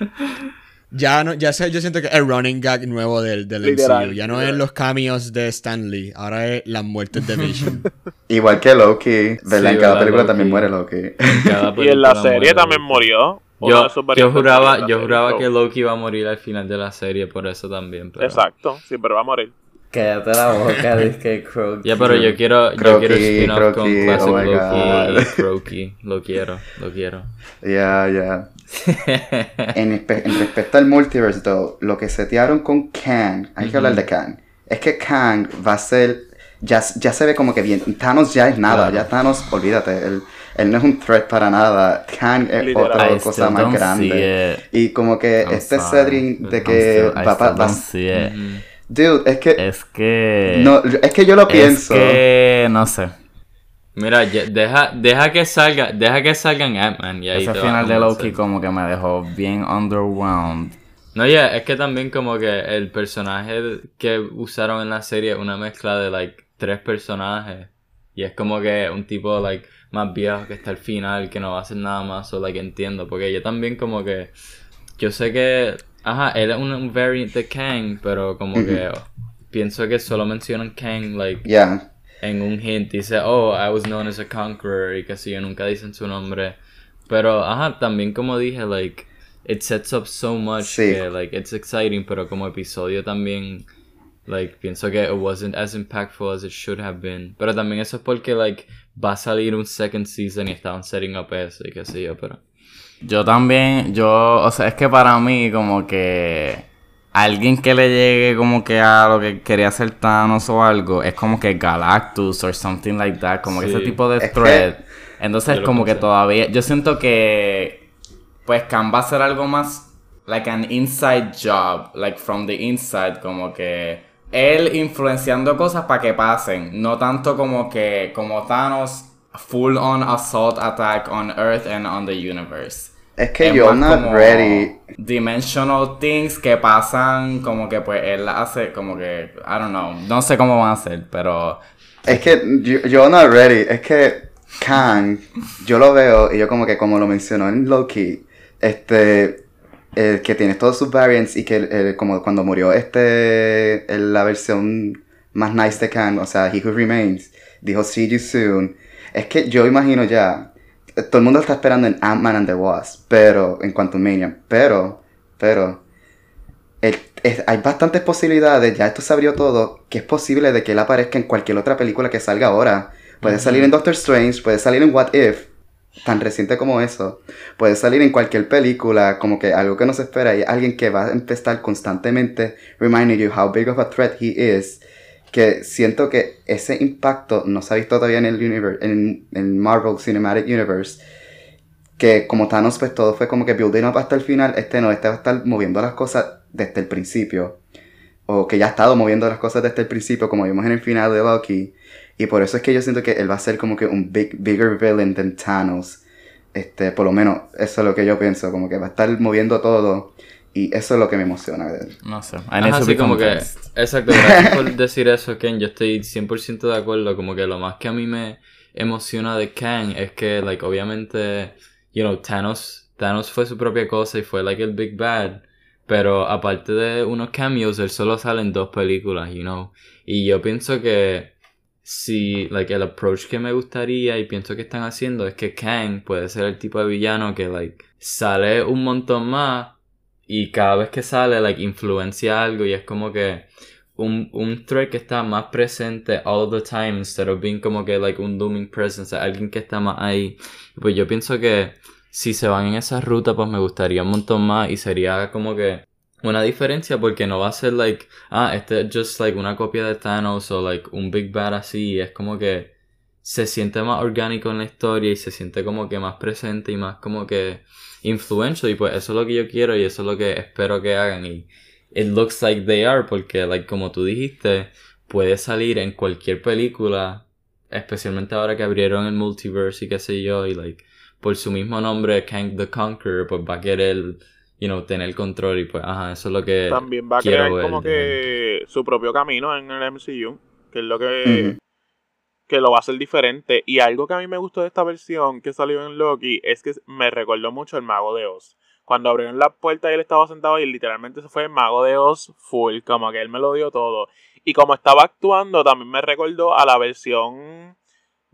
ya no, ya sé, yo siento que el running gag nuevo del, del Literal, MCU. Ya no literal. es los cameos de Stan Lee, ahora es las muertes de Vision. Igual que Loki. ¿Verdad? Sí, en cada ¿verdad, película Loki? también muere Loki. En Y en la serie muere también murió. Yo, yo juraba, en yo serie, juraba so- que Loki iba a morir al final de la serie, por eso también. Pero... Exacto, sí, pero va a morir. Cállate la boca, dice Crow. Ya, pero yo quiero, yo Croaky, quiero spin-off con Croaky, Classic oh Loki y Croaky. Lo quiero, lo quiero. Ya, ya. En, espe- en respecto al multiverse, though, lo que setearon con Kang, hay que hablar de Kang. Es que Kang va a ser. Ya, ya se ve como que bien. Thanos ya es nada. Claro. Ya Thanos, olvídate. Él, él no es un threat para nada. Kang es Literal. otra I cosa más grande. Y como que I'm este sorry. setting de que. Ujú. Dude, es que. Es que. no, es que yo lo pienso. Es que. No sé. Mira, deja, deja que salga, deja que salgan Ant-Man y ahí Ese final de. Loki como que me dejó bien underwhelmed. No, ya, es que también como que el personaje que usaron en la serie es una mezcla de, like, tres personajes. Y es como que un tipo, like, más viejo que está al final, que no va a hacer nada más, o, like, entiendo. Porque yo también como que, yo sé que, ajá, él es un, un variant de Kang, pero como que pienso que solo mencionan Kang, like, Ya. en un hint dice, oh, I was known as a conqueror y que si yo nunca dicen su nombre. Pero, ajá, también como dije, like, it sets up so much Sí. que, like, it's exciting, pero como episodio también, like, pienso que it wasn't as impactful as it should have been. Pero también eso es porque, like, va a salir un second season y estaban setting up eso y qué sé yo, pero... Yo también, yo, o sea, es que para mí como que alguien que le llegue como que a lo que quería hacer Thanos o algo, es como que Galactus or something like that, como que ese tipo de Es que- thread. Entonces como que todavía, yo siento que pues Khan va a hacer algo más like an inside job, like from the inside, como que él influenciando cosas para que pasen, no tanto como que como Thanos full on assault attack on Earth and on the universe. Es que Es yo como ready. Dimensional things que pasan, como que pues él hace, como que, I don't know, no sé cómo van a ser, pero Es que yo, yo not ready. Es que Kang, yo lo veo y yo como que como lo mencionó en Loki, este, eh, que tiene todos sus variants y que eh, como cuando murió este, la versión más nice de Kang, o sea, He Who Remains, dijo See You Soon. Es que yo imagino ya, todo el mundo está esperando en Ant-Man and the Wasp, pero, en Quantumania, pero, pero, el- es- hay bastantes posibilidades, ya esto se abrió todo, que es posible de que él aparezca en cualquier otra película que salga ahora. Puede salir en Doctor Strange, puede salir en What If, tan reciente como eso. Puede salir en cualquier película, como que algo que no se espera, y alguien que va a empezar constantemente reminding you how big of a threat he is. Que siento que ese impacto no se ha visto todavía en el universe, en, en Marvel Cinematic Universe que como Thanos pues todo fue como que building up hasta el final, este no, este va a estar moviendo las cosas desde el principio. O que ya ha estado moviendo las cosas desde el principio, como vimos en el final de Loki. Y por eso es que yo siento que él va a ser como que un big, bigger villain than Thanos. Este, por lo menos, eso es lo que yo pienso, como que va a estar moviendo todo. Y eso es lo que me emociona de él. no sé. Ajá, to sí, be como que, convinced. exacto, gracias por decir eso, Ken, yo estoy 100% de acuerdo, como que lo más que a mí me emociona de Kang es que, like, obviamente, you know, Thanos, Thanos fue su propia cosa y fue, like, el Big Bad, pero aparte de unos cameos, él solo sale en dos películas, you know, y yo pienso que si, like, el approach que me gustaría y pienso que están haciendo es que Kang puede ser el tipo de villano que, like, sale un montón más y cada vez que sale, like, influencia algo y es como que un, un threat que está más presente all the time instead of being como que, like, un looming presence, alguien que está más ahí. Pues yo pienso que si se van en esa ruta, pues me gustaría un montón más y sería como que una diferencia porque no va a ser, like, ah, este es just, like, una copia de Thanos o, like, un Big Bad así. Es como que se siente más orgánico en la historia y se siente como que más presente y más como que influential y pues eso es lo que yo quiero y eso es lo que espero que hagan y it looks like they are porque like como tú dijiste puede salir en cualquier película especialmente ahora que abrieron el multiverse y qué sé yo y like por su mismo nombre Kang the Conqueror pues va a querer you know tener control y pues ajá eso es lo que También va a crear como que su propio camino en el MCU, que es lo que, que lo va a hacer diferente. Y algo que a mí me gustó de esta versión que salió en Loki es que me recordó mucho el Mago de Oz. Cuando abrieron la puerta y él estaba sentado y literalmente se fue el Mago de Oz full, como que él me lo dio todo. Y como estaba actuando, también me recordó a la versión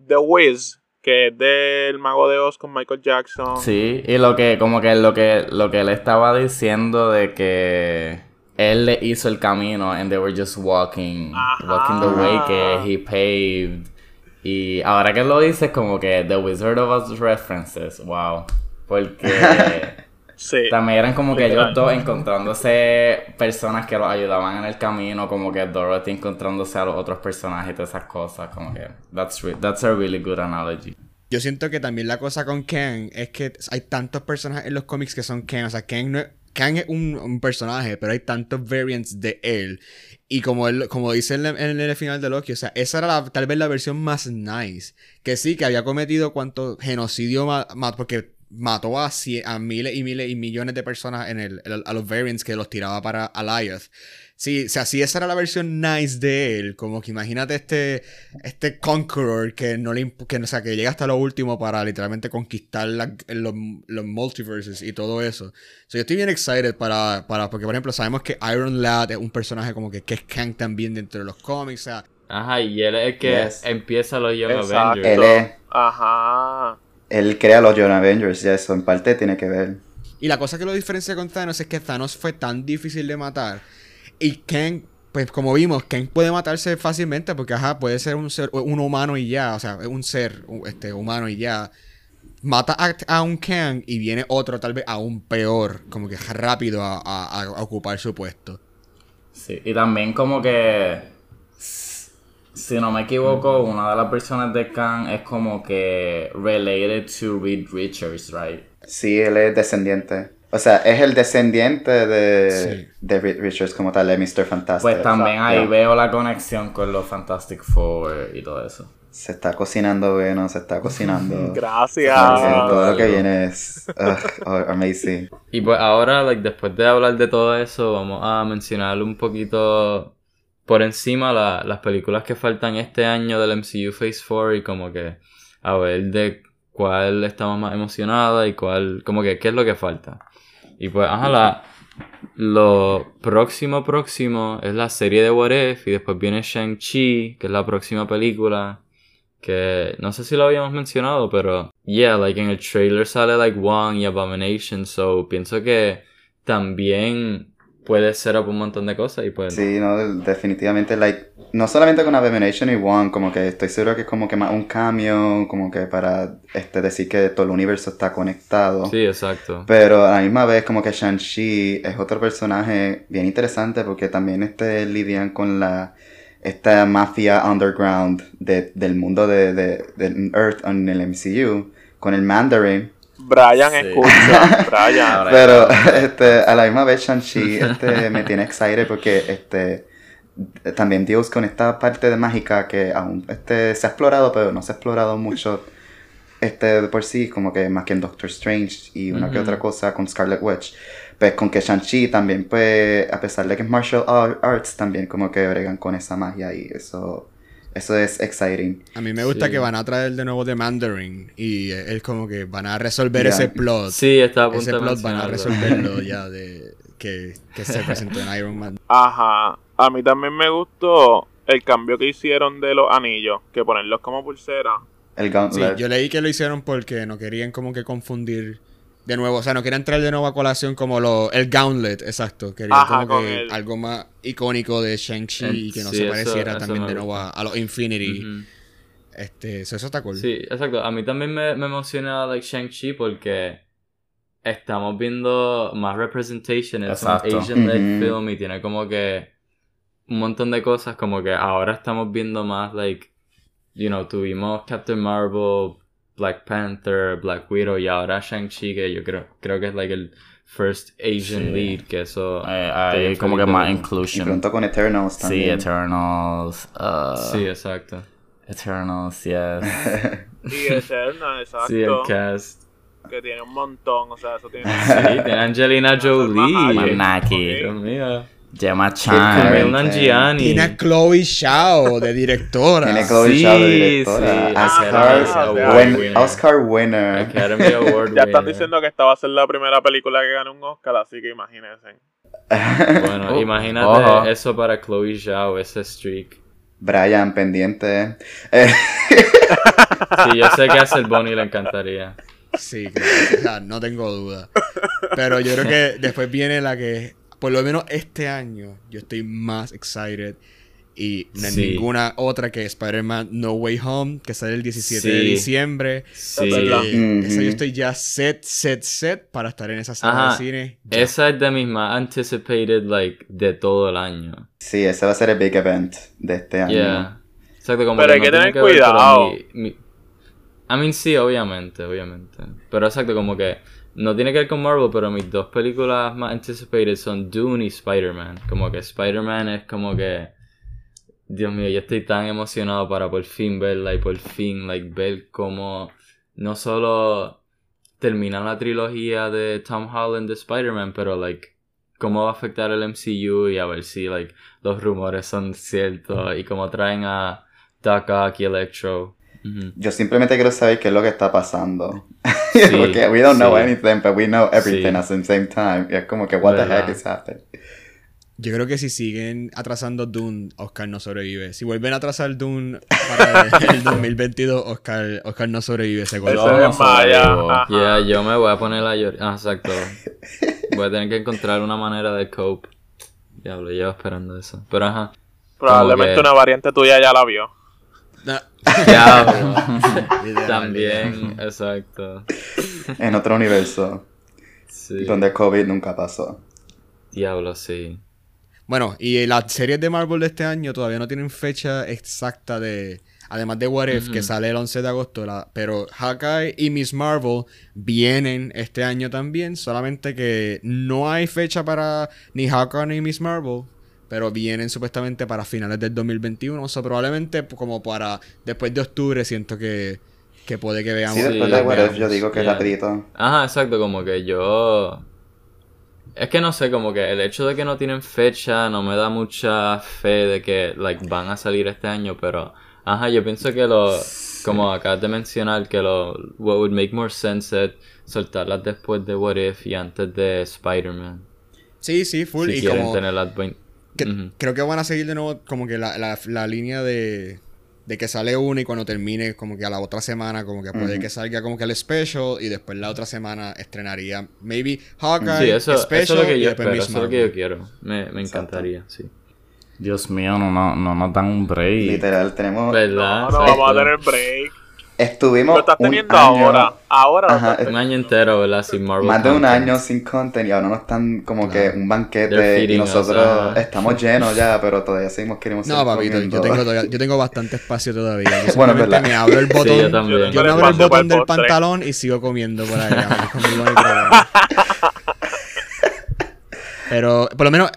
The Wiz, que es del Mago de Oz con Michael Jackson. Sí, y lo que, como que lo que, lo que él estaba diciendo de que él le hizo el camino and they were just walking, Ajá. walking the way que he paved. Y ahora que lo dices, como que The Wizard of Oz references, wow. Porque Sí. también eran como que ellos dos encontrándose personas que los ayudaban en el camino, como que Dorothy encontrándose a los otros personajes y todas esas cosas, como que that's, re- that's a really good analogy. Yo siento que también la cosa con Kang es que hay tantos personajes en los cómics que son Kang. O sea, Kang, no es, Kang es un, un personaje, pero hay tantos variants de él. Y como, él, como dice en, el- en el final de Loki, o sea, esa era la- tal vez la versión más nice. Que sí, que había cometido cuánto genocidio, ma- ma- porque mató a, cie- a miles y miles y millones de personas en el, el- a los variants que los tiraba para Alioth. Sí, o sea, si esa era la versión nice de él, como que imagínate este, este Conqueror que no le que, o sea, que llega hasta lo último para literalmente conquistar la- los, los multiverses y todo eso. So, yo estoy bien excited para, para, porque por ejemplo sabemos que Iron Lad es un personaje como que, que es Kang también dentro de los cómics, o sea, Ajá, y él es el que Yes. empieza los Young Exacto. Avengers. Él es- Ajá. Él crea los Young Avengers y eso en parte tiene que ver. Y la cosa que lo diferencia con Thanos es que Thanos fue tan difícil de matar. Y Kang, pues como vimos, Kang puede matarse fácilmente porque, ajá, puede ser un ser, un humano y ya. O sea, es un ser este, humano y ya. Mata a, a un Kang y viene otro tal vez aún peor, como que rápido a, a- a ocupar su puesto. Sí, y también como que, si no me equivoco, una de las personas de Khan es como que related to Reed Richards, right? Sí, él es descendiente. O sea, es el descendiente de, Sí. de Reed Richards como tal, de Mr. Fantastic. Pues también ahí Yeah. veo la conexión con los Fantastic Four y todo eso. Se está cocinando bueno, se está cocinando. Gracias. Todo lo que viene es ugh, oh, amazing. Y pues ahora, like, después de hablar de todo eso, vamos a mencionar un poquito por encima la- las películas que faltan este año del MCU Phase 4 y como que a ver de cuál estamos más emocionados y cuál, como que qué es lo que falta. Y pues, ajá, la, lo próximo próximo es la serie de What If y después viene Shang-Chi, que es la próxima película. Que no sé si lo habíamos mencionado, pero yeah, like en el trailer sale like Wong y Abomination, so pienso que también puede ser up un montón de cosas y pues Sí, no, definitivamente, like, no solamente con Abomination y One, como que estoy seguro que es como que más un cambio, como que para este, decir que todo el universo está conectado. sí, exacto. Pero a la misma vez como que Shang-Chi es otro personaje bien interesante porque también este lidian con la esta mafia underground de- del mundo de, de, de Earth en el MCU con el Mandarin. Brian, Sí. escucha. Brian. Pero este, a la misma vez Shang-Chi este, me tiene excited porque este también Dios con esta parte de mágica que aún este, se ha explorado pero no se ha explorado mucho este de por sí como que más que en Doctor Strange y una que Ujú. otra cosa con Scarlet Witch pues con que Shang-Chi también pues a pesar de que es martial ar- arts también como que bregan con esa magia y eso eso es exciting A mí me gusta Sí. que van a traer de nuevo de Mandarin y es como que van a resolver ese plot. Sí, estaba a punto ese de plot van a resolverlo ya de que, que se presentó en Iron Man. Ajá. A mí también me gustó el cambio que hicieron de los anillos, que ponerlos como pulsera. el Sí, Gauntlet yo leí que lo hicieron porque no querían como que confundir de nuevo, o sea, no querían traer de nuevo a colación como lo, el Gauntlet, exacto. Querían Ajá, como que el- algo más icónico de Shang-Chi Eh, y que no sí, se pareciera eso también de nuevo a, los Infinity. Este, eso, eso está cool. Sí, exacto. A mí también me, me emociona like Shang-Chi porque estamos viendo más representation. Es un. Asian-led film y tiene como que un montón de cosas como que ahora estamos viendo más like, you know, tuvimos Captain Marvel, Black Panther, Black Widow y ahora Shang-Chi que yo creo, creo que es like el first Asian Sí. lead que eso... Eh, hay bien como que más verlo. y inclusion. pronto con Eternals Sí, también Eternals. uh, Sí, exacto. Eternals, yes. Y Eterna, exacto. Sí, el cast. Que tiene un montón, o sea, eso tiene... Sí, tiene Angelina Jolie. Manaki. Dios mío. Gemma Chan. Nanjiani. Tiene a Chloe Shao de directora. Tiene Chloe Sí, Zhao de directora. sí, Oscar, Academy win- Award winner. Oscar winner. Academy Award Ya están diciendo que esta va a ser la primera película que gane un Oscar, así que imagínense. Bueno, Oh, imagínate eso para Chloe Zhao, ese streak. Brian, pendiente. Eh, Sí, yo sé que a Bonnie le encantaría. Sí, claro, no tengo duda. Pero yo creo que después viene la que, por lo menos este año, yo estoy más excited. Y no hay Sí. ninguna otra que Spider-Man No Way Home, que sale el 17 de Sí. diciembre. Sí. Eh, esa yo estoy ya set, set, set para estar en esa sala Ajá. de cine. ya. Esa es de mis más anticipated, like, de todo el año. sí, ese va a ser el big event de este año. Yeah. Exacto, como Pero hay que no tener tiene ver, pero cuidado. mi- mi- I mean, sí, obviamente, obviamente. Pero exacto, como que no tiene que ver con Marvel, pero mis dos películas más anticipated son Dune y Spider-Man. Como que Spider-Man es como que. Dios mío, yo estoy tan emocionado para por fin verla y por fin, like, ver cómo no solo termina la trilogía de Tom Holland de Spider-Man, pero, like, cómo va a afectar el MCU y a ver si, like, los rumores son ciertos y cómo traen a Doc y Electro. Yo simplemente quiero saber qué es lo que está pasando. Sí, Porque we don't know sí. anything, but we know everything Sí. at the same time. Y es como que, what the ¿Verdad? heck is happening? Yo creo que si siguen atrasando Dune, Oscar no sobrevive. Si vuelven a atrasar Dune para el 2022, Oscar, Oscar no sobrevive Yo no ajá. Yeah, yo me voy a poner a llorar. Ah, exacto. Voy a tener que encontrar una manera de cope. Diablo, llevo esperando eso. Pero ajá. Probablemente que- una variante tuya ya la vio. Literal, También, exacto. En otro universo, Sí. donde COVID nunca pasó. Diablo, sí. Bueno, y las series de Marvel de este año todavía no tienen fecha exacta de... Además de What If, que sale el 11 de agosto, la- pero Hawkeye y Miss Marvel vienen este año también, solamente que no hay fecha para ni Hawkeye ni Miss Marvel, pero vienen supuestamente para finales del 2021, o sea, probablemente p- como para después de octubre siento que, que puede que veamos. Sí, después de What If, yo digo que Yeah. rapidito. Ajá, exacto, como que yo... Es que no sé, como que el hecho de que no tienen fecha no me da mucha fe de que, like, van a salir este año, pero... Ajá, yo pienso que lo... Como acabas de mencionar, que lo... What would make more sense es soltarlas después de What If y antes de Spider-Man. Sí, sí, full. Si y quieren como tener las 20... que- Ujú. creo que van a seguir de nuevo como que la, la, la línea de, de que sale una y cuando termine como que a la otra semana como que puede Ujú. que salga como que el special y después la otra semana estrenaría maybe Hawkeye, Sí, eso, eso special es lo que yo después espero, eso es lo que yo quiero. Me, me encantaría, sí. Dios mío, no, no, no nos dan un break. Literal, tenemos... ¿Verdad? No, no vamos a tener break. Estuvimos Lo estás un teniendo año- ahora. Ahora Ajá, Un año entero, ¿verdad? Sin Marvel. Más de un content. año sin content y ahora nos están como que un banquete y us, nosotros estamos llenos ya, pero todavía seguimos queriendo No, papito, yo tengo, todavía- yo tengo bastante espacio todavía. Yo Bueno, verdad. me abro el botón. Sí, yo también. Yo Yo tengo me abro el botón del postre. pantalón y sigo comiendo por no problema. Pero por lo menos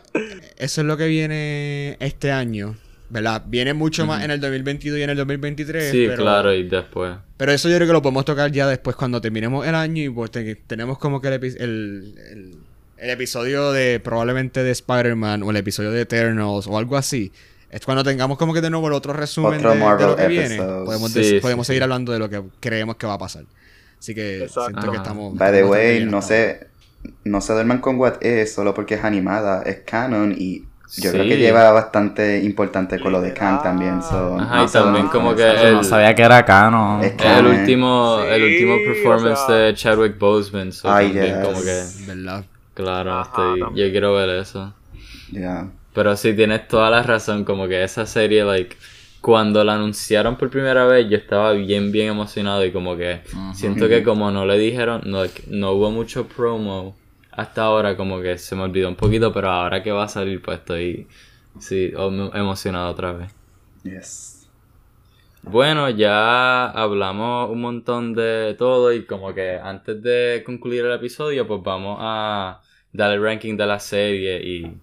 eso es lo que viene este año, ¿verdad? Viene mucho más en el 2022 y en el 2023. Sí, pero, claro, y después. Pero eso yo creo que lo podemos tocar ya después cuando terminemos el año y pues te- tenemos como que el, epi- el, el- el episodio de probablemente de Spider-Man o el episodio de Eternals o algo así. Es cuando tengamos como que de nuevo el otro resumen Otro de, de Marvel lo que viene. episode. Podemos, Sí, des- sí, podemos sí. seguir hablando de lo que creemos que va a pasar. Así que Exacto. siento que estamos... By the way, no sé, no se duerman con What If solo porque es animada, es canon y yo creo que lleva bastante importante con lo de Kang también. So, Ajá, no y también como que el- No sabía que era canon. Es El canon. último, el último o performance sea- de Chadwick Boseman. so Ay, también yes. como que, ¿Verdad? claro, Ajá, estoy, yo quiero ver eso. Yeah. Pero sí, tienes toda la razón, como que esa serie, like, cuando la anunciaron por primera vez, yo estaba bien, bien emocionado y como que siento que como no le dijeron, no, no hubo mucho promo hasta ahora, como que se me olvidó un poquito, pero ahora que va a salir, pues estoy, sí, em- emocionado otra vez. Yes. Bueno, ya hablamos un montón de todo y como que antes de concluir el episodio, pues vamos a dar el ranking de la serie y...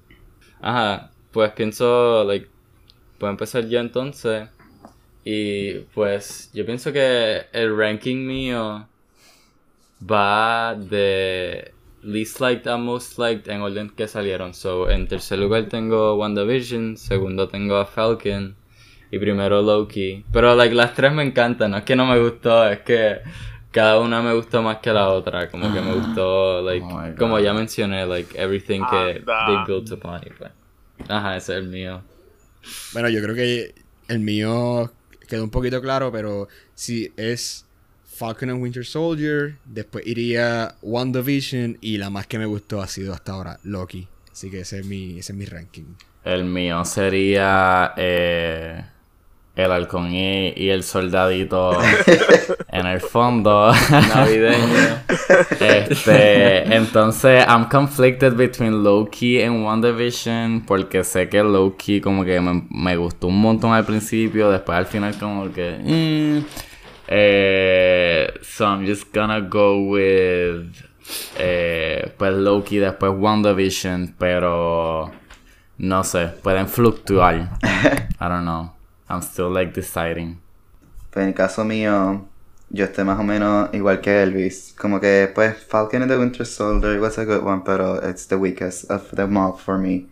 Ajá, pues pienso, like, puedo empezar yo entonces. Y pues yo pienso que el ranking mío va de least liked a most liked en orden que salieron. So, en tercer lugar tengo WandaVision, segundo tengo a Falcon y primero Loki. Pero like las tres me encantan, no es que no me gustó, es que cada una me gustó más que la otra, como que me gustó like Oh como ya mencioné like everything que Anda. they built upon y pues. Ajá, ese es el mío. Bueno, yo creo que el mío quedó un poquito claro, pero si es Falcon and Winter Soldier, después iría WandaVision y la más que me gustó ha sido hasta ahora Loki. Así que ese es mi, ese es mi ranking. El mío sería eh, el halcón y, y el soldadito en el fondo. Navideño. Este, entonces, I'm conflicted between Loki and WandaVision porque sé que Loki como que me, me gustó un montón al principio, después al final como que... mm. Eh, So I'm just gonna go with eh, pues Loki, después WandaVision, pero no sé, pueden fluctuar. I don't know. I'm still like deciding. Pues en el caso mío, yo estoy más o menos igual que Elvis. Como que, pues, Falcon and the Winter Soldier was a good one, pero it's the weakest of them all for me.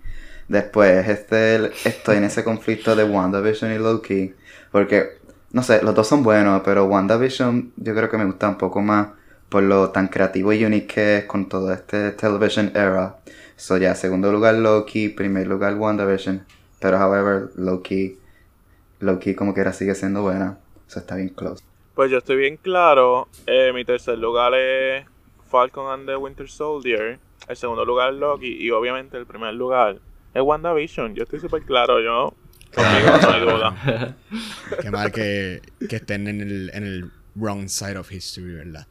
Después, este, estoy en ese conflicto de WandaVision y Loki. Porque, no sé, los dos son buenos, pero WandaVision yo creo que me gusta un poco más por lo tan creativo y unique que es con todo este television era. So, ya, segundo lugar Loki, primer lugar WandaVision. Pero, however, Loki, Loki como que era sigue siendo buena. Eso está bien close. Pues yo estoy bien claro. Eh, mi tercer lugar es Falcon and the Winter Soldier. El segundo lugar Loki. Y obviamente el primer lugar es WandaVision. Yo estoy súper claro. Yo, conmigo no hay duda. Qué mal que, que estén en el, en el wrong side of history, ¿verdad?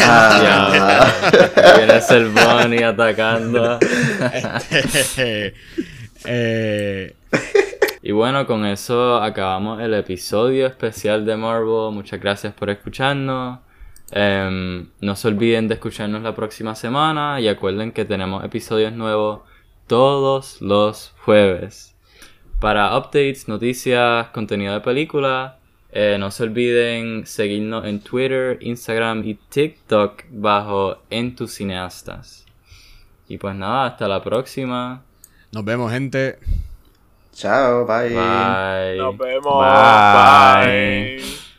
Ah, Viene el Bunny atacando. Este, eh, Y bueno, con eso acabamos el episodio especial de Marvel. Muchas gracias por escucharnos. Em, no se olviden de escucharnos la próxima semana y acuerden que tenemos episodios nuevos todos los jueves. Para updates, noticias, contenido de película, eh, no se olviden seguirnos en Twitter, Instagram y TikTok bajo En tus cineastas. Y pues nada, hasta la próxima. nos vemos, gente. Chao, bye. Nos vemos. Bye. Bye.